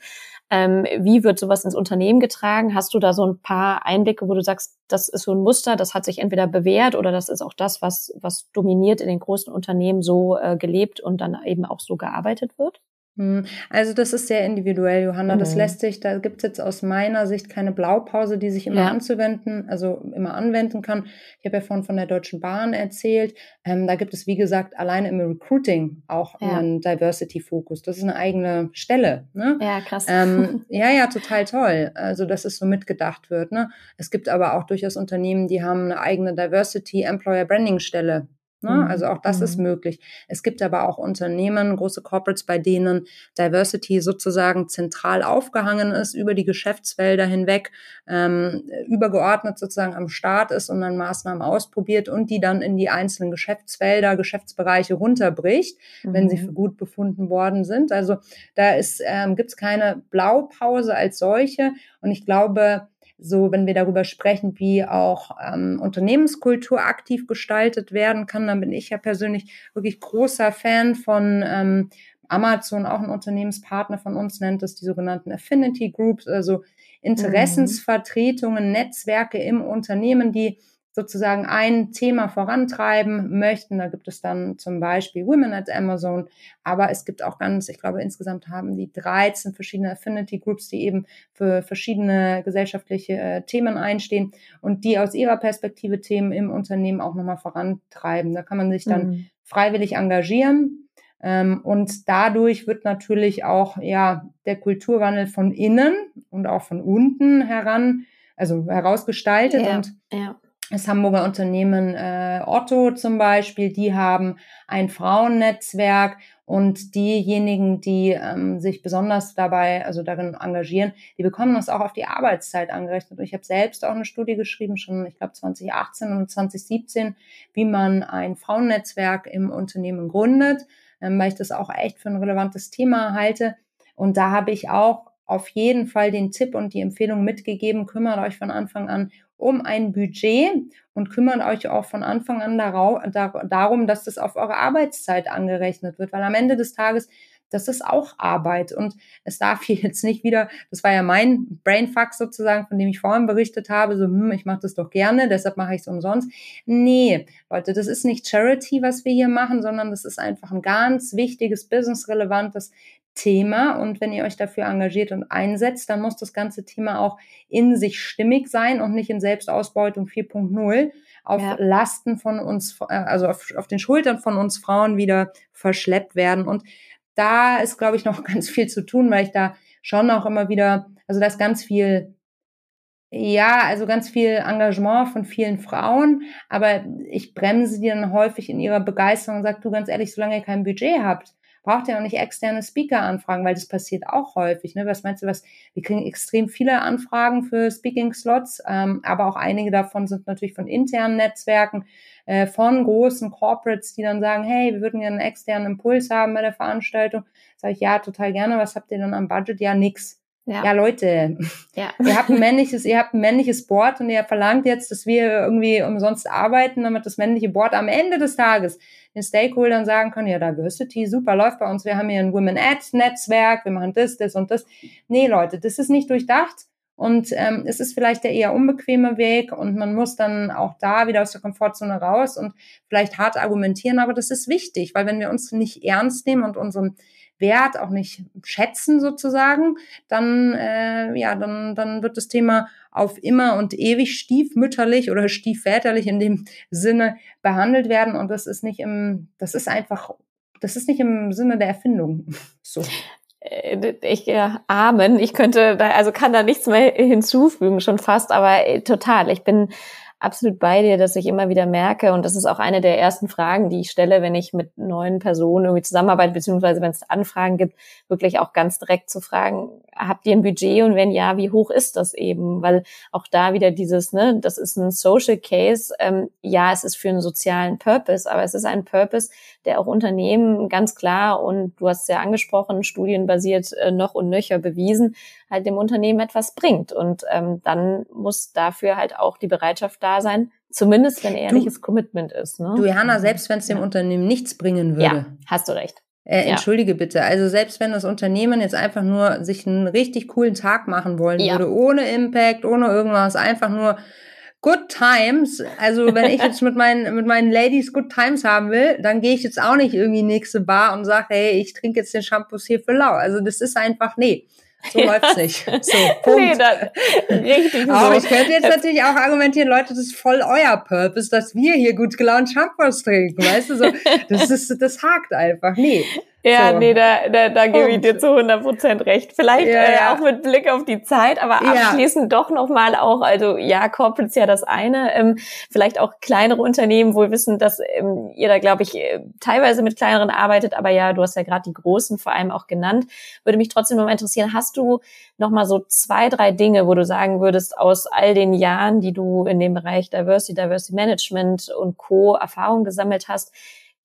Ähm, wie wird sowas ins Unternehmen getragen? Hast du da so ein paar Einblicke, wo du sagst, das ist so ein Muster, das hat sich entweder bewährt oder das ist auch das, was, was dominiert in den großen Unternehmen so äh, gelebt und dann eben auch so gearbeitet wird? Hm, also das ist sehr individuell, Johanna. Mhm. Das lässt sich, da gibt es jetzt aus meiner Sicht keine Blaupause, die sich immer ja. anzuwenden, also immer anwenden kann. Ich habe ja vorhin von der Deutschen Bahn erzählt. Ähm, da gibt es, wie gesagt, alleine im Recruiting auch ja. einen Diversity-Fokus. Das ist eine eigene Stelle. Ne? Ja, krass. Ähm, ja, ja, total toll. Also dass es so mitgedacht wird. Ne? Es gibt aber auch durchaus Unternehmen, die haben eine eigene Diversity Employer Branding Stelle. Ne? Mhm. Also auch das mhm. ist möglich. Es gibt aber auch Unternehmen, große Corporates, bei denen Diversity sozusagen zentral aufgehangen ist, über die Geschäftsfelder hinweg, ähm, übergeordnet sozusagen am Start ist und dann Maßnahmen ausprobiert und die dann in die einzelnen Geschäftsfelder, Geschäftsbereiche runterbricht, mhm. wenn sie mhm. für gut befunden worden sind. Also da ist, ähm, gibt es keine Blaupause als solche. Und ich glaube, so, wenn wir darüber sprechen, wie auch ähm, Unternehmenskultur aktiv gestaltet werden kann, dann bin ich ja persönlich wirklich großer Fan von ähm, Amazon, auch ein Unternehmenspartner von uns, nennt es die sogenannten Affinity Groups, also Interessensvertretungen, Netzwerke im Unternehmen, die sozusagen ein Thema vorantreiben möchten. Da gibt es dann zum Beispiel Women at Amazon, aber es gibt auch ganz, ich glaube, insgesamt haben die 13 verschiedene Affinity Groups, die eben für verschiedene gesellschaftliche äh, Themen einstehen und die aus ihrer Perspektive Themen im Unternehmen auch nochmal vorantreiben. Da kann man sich dann mhm. freiwillig engagieren. Ähm, und dadurch wird natürlich auch ja der Kulturwandel von innen und auch von unten heran, also herausgestaltet ja, und ja das Hamburger Unternehmen äh, Otto zum Beispiel, die haben ein Frauennetzwerk und diejenigen, die ähm, sich besonders dabei, also darin engagieren, die bekommen das auch auf die Arbeitszeit angerechnet. Und ich habe selbst auch eine Studie geschrieben, schon, ich glaube, 2018 und 2017, wie man ein Frauennetzwerk im Unternehmen gründet, ähm, weil ich das auch echt für ein relevantes Thema halte. Und da habe ich auch auf jeden Fall den Tipp und die Empfehlung mitgegeben, kümmert euch von Anfang an um ein Budget und kümmert euch auch von Anfang an darum, dass das auf eure Arbeitszeit angerechnet wird, weil am Ende des Tages das ist auch Arbeit und es darf hier jetzt nicht wieder, das war ja mein Brainfuck sozusagen, von dem ich vorhin berichtet habe, so, hm, ich mache das doch gerne, deshalb mache ich es umsonst. Nee, Leute, das ist nicht Charity, was wir hier machen, sondern das ist einfach ein ganz wichtiges, businessrelevantes Thema und wenn ihr euch dafür engagiert und einsetzt, dann muss das ganze Thema auch in sich stimmig sein und nicht in Selbstausbeutung 4.0 auf ja. Lasten von uns, äh, also auf, auf den Schultern von uns Frauen wieder verschleppt werden. Und da ist, glaube ich, noch ganz viel zu tun, weil ich da schon auch immer wieder, also da ist ganz viel ja, also ganz viel Engagement von vielen Frauen, aber ich bremse die dann häufig in ihrer Begeisterung und sage, du ganz ehrlich, solange ihr kein Budget habt, braucht ihr auch nicht externe Speaker anfragen, weil das passiert auch häufig. Ne? Was meinst du, was? Wir kriegen extrem viele Anfragen für Speaking-Slots, ähm, aber auch einige davon sind natürlich von internen Netzwerken, äh, von großen Corporates, die dann sagen, hey, wir würden gerne einen externen Impuls haben bei der Veranstaltung. Sag ich, ja, total gerne. Was habt ihr dann am Budget? Ja, nix. Ja. ja, Leute, ja. ihr habt ein männliches, ihr habt ein männliches Board und ihr verlangt jetzt, dass wir irgendwie umsonst arbeiten, damit das männliche Board am Ende des Tages den Stakeholdern sagen können, ja, Diversity, super, läuft bei uns, wir haben hier ein Women Ad Netzwerk, wir machen das, das und das. Nee, Leute, das ist nicht durchdacht Und ähm, es ist vielleicht der eher unbequeme Weg und man muss dann auch da wieder aus der Komfortzone raus und vielleicht hart argumentieren, aber das ist wichtig, weil wenn wir uns nicht ernst nehmen und unseren Wert auch nicht schätzen sozusagen, dann äh, ja, dann dann wird das Thema auf immer und ewig stiefmütterlich oder stiefväterlich in dem Sinne behandelt werden und das ist nicht im das ist einfach das ist nicht im Sinne der Erfindung so äh, ich äh, Amen. Ich könnte da, also kann da nichts mehr hinzufügen, schon fast, aber äh, total. Ich bin absolut bei dir, dass ich immer wieder merke, und das ist auch eine der ersten Fragen, die ich stelle, wenn ich mit neuen Personen irgendwie zusammenarbeite, beziehungsweise wenn es Anfragen gibt, wirklich auch ganz direkt zu fragen, habt ihr ein Budget und wenn ja, wie hoch ist das eben? Weil auch da wieder dieses, ne, das ist ein Social Case, ähm, ja, es ist für einen sozialen Purpose, aber es ist ein Purpose, der auch Unternehmen ganz klar und du hast es ja angesprochen, studienbasiert äh, noch und nöcher bewiesen, halt dem Unternehmen etwas bringt. Und ähm, dann muss dafür halt auch die Bereitschaft da sein, zumindest wenn ehrliches du, Commitment ist. Ne? Du, Johanna, selbst wenn es dem ja. Unternehmen nichts bringen würde. Ja, hast du recht. Äh, entschuldige ja. bitte. Also selbst wenn das Unternehmen jetzt einfach nur sich einen richtig coolen Tag machen wollen ja. würde, ohne Impact, ohne irgendwas, einfach nur Good Times. Also wenn ich jetzt mit meinen mit meinen Ladies Good Times haben will, dann gehe ich jetzt auch nicht irgendwie nächste Bar und sage, hey, ich trinke jetzt den Shampoos hier für lau. Also das ist einfach nee. So ja. läuft's nicht. So, Punkt. Nee, das, richtig Aber so. ich könnte jetzt natürlich auch argumentieren, Leute, das ist voll euer Purpose, dass wir hier gut gelaunt Shampoos trinken, weißt du, so, das ist, das hakt einfach. Nee. Ja, so. nee, da, da, da gebe ich dir zu 100 Prozent recht. Vielleicht ja, äh, auch mit Blick auf die Zeit, aber abschließend ja. doch nochmal auch, also ja, Corporate ist ja das eine, ähm, vielleicht auch kleinere Unternehmen, wo wir wissen, dass ähm, ihr da, glaube ich, äh, teilweise mit kleineren arbeitet, aber ja, du hast ja gerade die großen vor allem auch genannt. Würde mich trotzdem nochmal interessieren, hast du nochmal so zwei, drei Dinge, wo du sagen würdest, aus all den Jahren, die du in dem Bereich Diversity, Diversity Management und Co. Erfahrung gesammelt hast,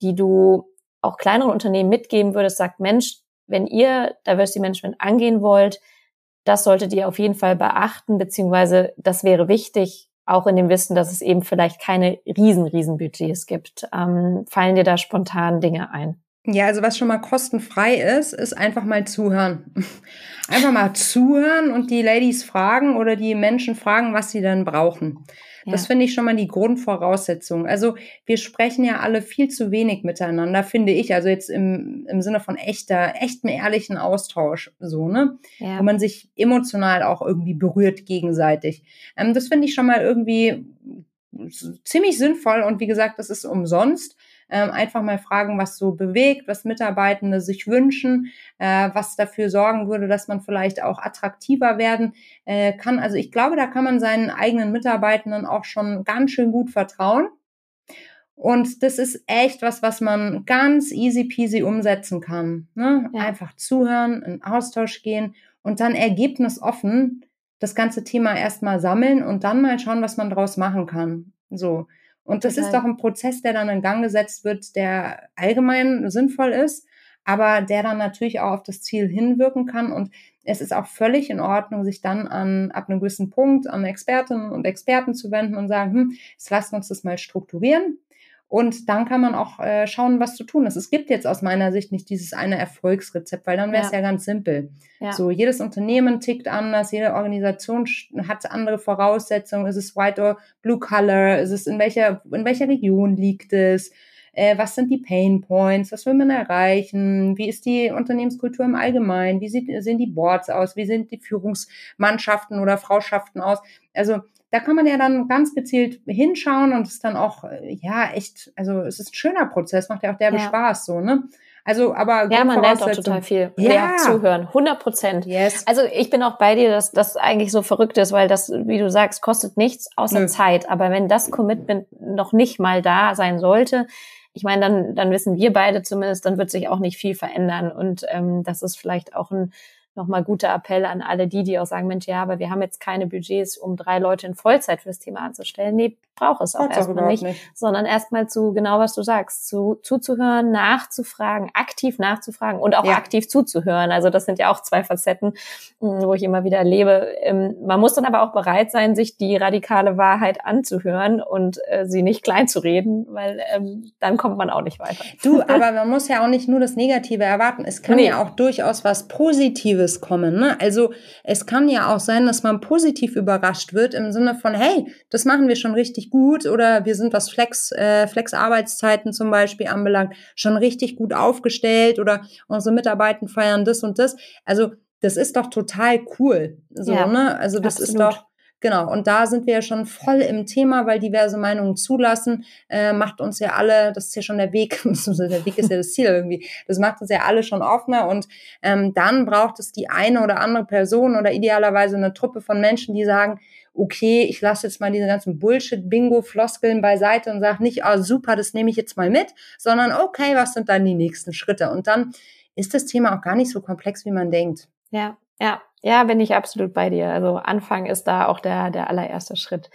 die du auch kleineren Unternehmen mitgeben würdest, sagt, Mensch, wenn ihr Diversity Management angehen wollt, das solltet ihr auf jeden Fall beachten, beziehungsweise das wäre wichtig, auch in dem Wissen, dass es eben vielleicht keine riesen, riesen Budgets gibt. Ähm, fallen dir da spontan Dinge ein? Ja, also was schon mal kostenfrei ist, ist einfach mal zuhören. Einfach mal zuhören und die Ladies fragen oder die Menschen fragen, was sie dann brauchen. Ja. Das finde ich schon mal die Grundvoraussetzung. Also wir sprechen ja alle viel zu wenig miteinander, finde ich. Also jetzt im, im Sinne von echter, echtem, ehrlichen Austausch, so, ne? Ja. Wo man sich emotional auch irgendwie berührt gegenseitig. Ähm, das finde ich schon mal irgendwie ziemlich sinnvoll und wie gesagt, das ist umsonst ähm, einfach mal fragen, was so bewegt, was Mitarbeitende sich wünschen, äh, was dafür sorgen würde, dass man vielleicht auch attraktiver werden äh, kann. Also ich glaube, da kann man seinen eigenen Mitarbeitenden auch schon ganz schön gut vertrauen. Und das ist echt was, was man ganz easy peasy umsetzen kann. Ne? Ja. Einfach zuhören, in Austausch gehen und dann ergebnisoffen das ganze Thema erstmal sammeln und dann mal schauen, was man draus machen kann. So. Und das Total. ist doch ein Prozess, der dann in Gang gesetzt wird, der allgemein sinnvoll ist, aber der dann natürlich auch auf das Ziel hinwirken kann. Und es ist auch völlig in Ordnung, sich dann an, ab einem gewissen Punkt an Expertinnen und Experten zu wenden und sagen, hm, jetzt lasst uns das mal strukturieren. Und dann kann man auch äh, schauen, was zu tun ist. Es gibt jetzt aus meiner Sicht nicht dieses eine Erfolgsrezept, weil dann wäre es ja. ja. ganz simpel. Ja. So, jedes Unternehmen tickt anders, jede Organisation hat andere Voraussetzungen. Ist es White or Blue Color? Ist es in welcher, in welcher Region liegt es? Äh, was sind die Pain Points? Was will man erreichen? Wie ist die Unternehmenskultur im Allgemeinen? Wie sieht, sehen die Boards aus? Wie sind die Führungsmannschaften oder Frauschaften aus? Also da kann man ja dann ganz gezielt hinschauen und es dann auch, äh, ja, echt, also es ist ein schöner Prozess, macht ja auch derbe ja. Spaß, so, ne? Also, aber ja, man lernt auch total viel. Ja, ja zuhören, 100 Prozent. Yes. Also ich bin auch bei dir, dass das eigentlich so verrückt ist, weil das, wie du sagst, kostet nichts außer Nö. Zeit. Aber wenn das Commitment noch nicht mal da sein sollte, ich meine, dann, dann wissen wir beide zumindest, dann wird sich auch nicht viel verändern. Und ähm, das ist vielleicht auch ein nochmal guter Appell an alle die, die auch sagen, Mensch, ja, aber wir haben jetzt keine Budgets, um drei Leute in Vollzeit fürs Thema anzustellen. Nee, braucht es auch Braucht's erstmal nicht, nicht, sondern erstmal zu, genau was du sagst, zu, zuzuhören, nachzufragen, aktiv nachzufragen und auch ja. aktiv zuzuhören. Also das sind ja auch zwei Facetten, hm, wo ich immer wieder erlebe. Ähm, man muss dann aber auch bereit sein, sich die radikale Wahrheit anzuhören und äh, sie nicht klein zu reden, weil ähm, dann kommt man auch nicht weiter. Du, aber man muss ja auch nicht nur das Negative erwarten. Es kann nee. ja auch durchaus was Positives Positives kommen. Ne? Also es kann ja auch sein, dass man positiv überrascht wird im Sinne von, hey, das machen wir schon richtig gut oder wir sind, was Flex, äh, Flex-Arbeitszeiten zum Beispiel anbelangt, schon richtig gut aufgestellt oder unsere Mitarbeiter feiern das und das. Also das ist doch total cool. So, ja, ne? Also das absolut. ist doch Genau, und da sind wir ja schon voll im Thema, weil diverse Meinungen zulassen, äh, macht uns ja alle, das ist ja schon der Weg, der Weg ist ja das Ziel irgendwie, das macht uns ja alle schon offener und ähm, dann braucht es die eine oder andere Person oder idealerweise eine Truppe von Menschen, die sagen, okay, ich lasse jetzt mal diese ganzen Bullshit-Bingo-Floskeln beiseite und sage nicht, ah oh, super, das nehme ich jetzt mal mit, sondern okay, was sind dann die nächsten Schritte? Und dann ist das Thema auch gar nicht so komplex, wie man denkt. Ja, ja, ja, bin ich absolut bei dir. Also Anfang ist da auch der, der allererste Schritt.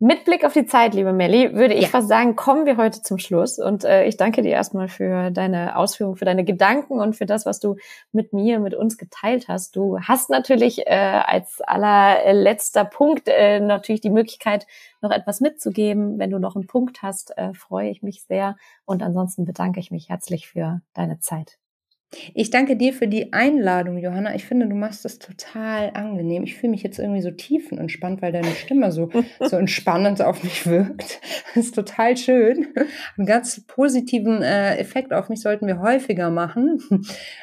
Mit Blick auf die Zeit, liebe Melli, würde ich ja. fast sagen, kommen wir heute zum Schluss. Und äh, ich danke dir erstmal für deine Ausführungen, für deine Gedanken und für das, was du mit mir, mit uns geteilt hast. Du hast natürlich äh, als allerletzter Punkt äh, natürlich die Möglichkeit, noch etwas mitzugeben. Wenn du noch einen Punkt hast, äh, freue ich mich sehr. Und ansonsten bedanke ich mich herzlich für deine Zeit. Ich danke dir für die Einladung, Johanna. Ich finde, du machst das total angenehm. Ich fühle mich jetzt irgendwie so tiefenentspannt, weil deine Stimme so, so entspannend auf mich wirkt. Das ist total schön. Einen ganz positiven äh, Effekt auf mich sollten wir häufiger machen.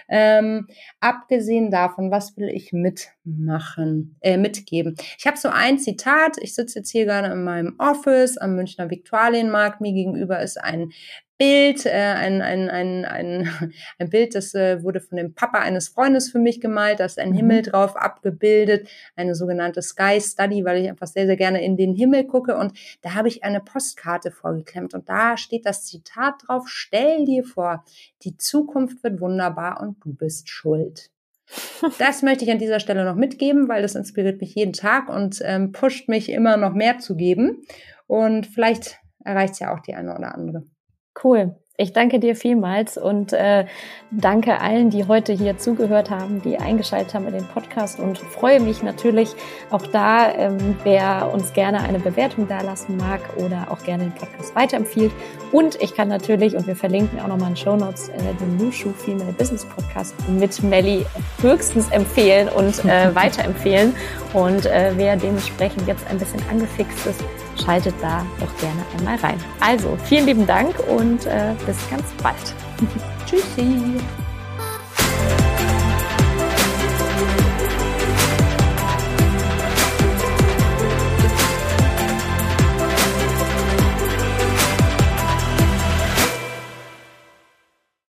Ähm, abgesehen davon, was will ich mitmachen, äh, mitgeben? Ich habe so ein Zitat. Ich sitze jetzt hier gerade in meinem Office am Münchner Viktualienmarkt. Mir gegenüber ist ein Bild, äh, ein, ein, ein, ein, ein Bild, das äh, wurde von dem Papa eines Freundes für mich gemalt, da ist ein mhm. Himmel drauf abgebildet, eine sogenannte Sky Study, weil ich einfach sehr, sehr gerne in den Himmel gucke und da habe ich eine Postkarte vorgeklemmt und da steht das Zitat drauf, stell dir vor, die Zukunft wird wunderbar und du bist schuld. Das möchte ich an dieser Stelle noch mitgeben, weil das inspiriert mich jeden Tag und ähm, pusht mich immer noch mehr zu geben und vielleicht erreicht es ja auch die eine oder andere. Cool. Ich danke dir vielmals und äh, danke allen, die heute hier zugehört haben, die eingeschaltet haben in den Podcast und freue mich natürlich auch da, ähm, wer uns gerne eine Bewertung dalassen mag oder auch gerne den Podcast weiterempfiehlt. Und ich kann natürlich, und wir verlinken auch nochmal in Show Notes, äh, den Nushu Female Business Podcast mit Melly höchstens empfehlen und äh, weiterempfehlen. Und äh, wer dementsprechend jetzt ein bisschen angefixt ist, schaltet da doch gerne einmal rein. Also, vielen lieben Dank und äh, bis ganz bald. Tschüssi.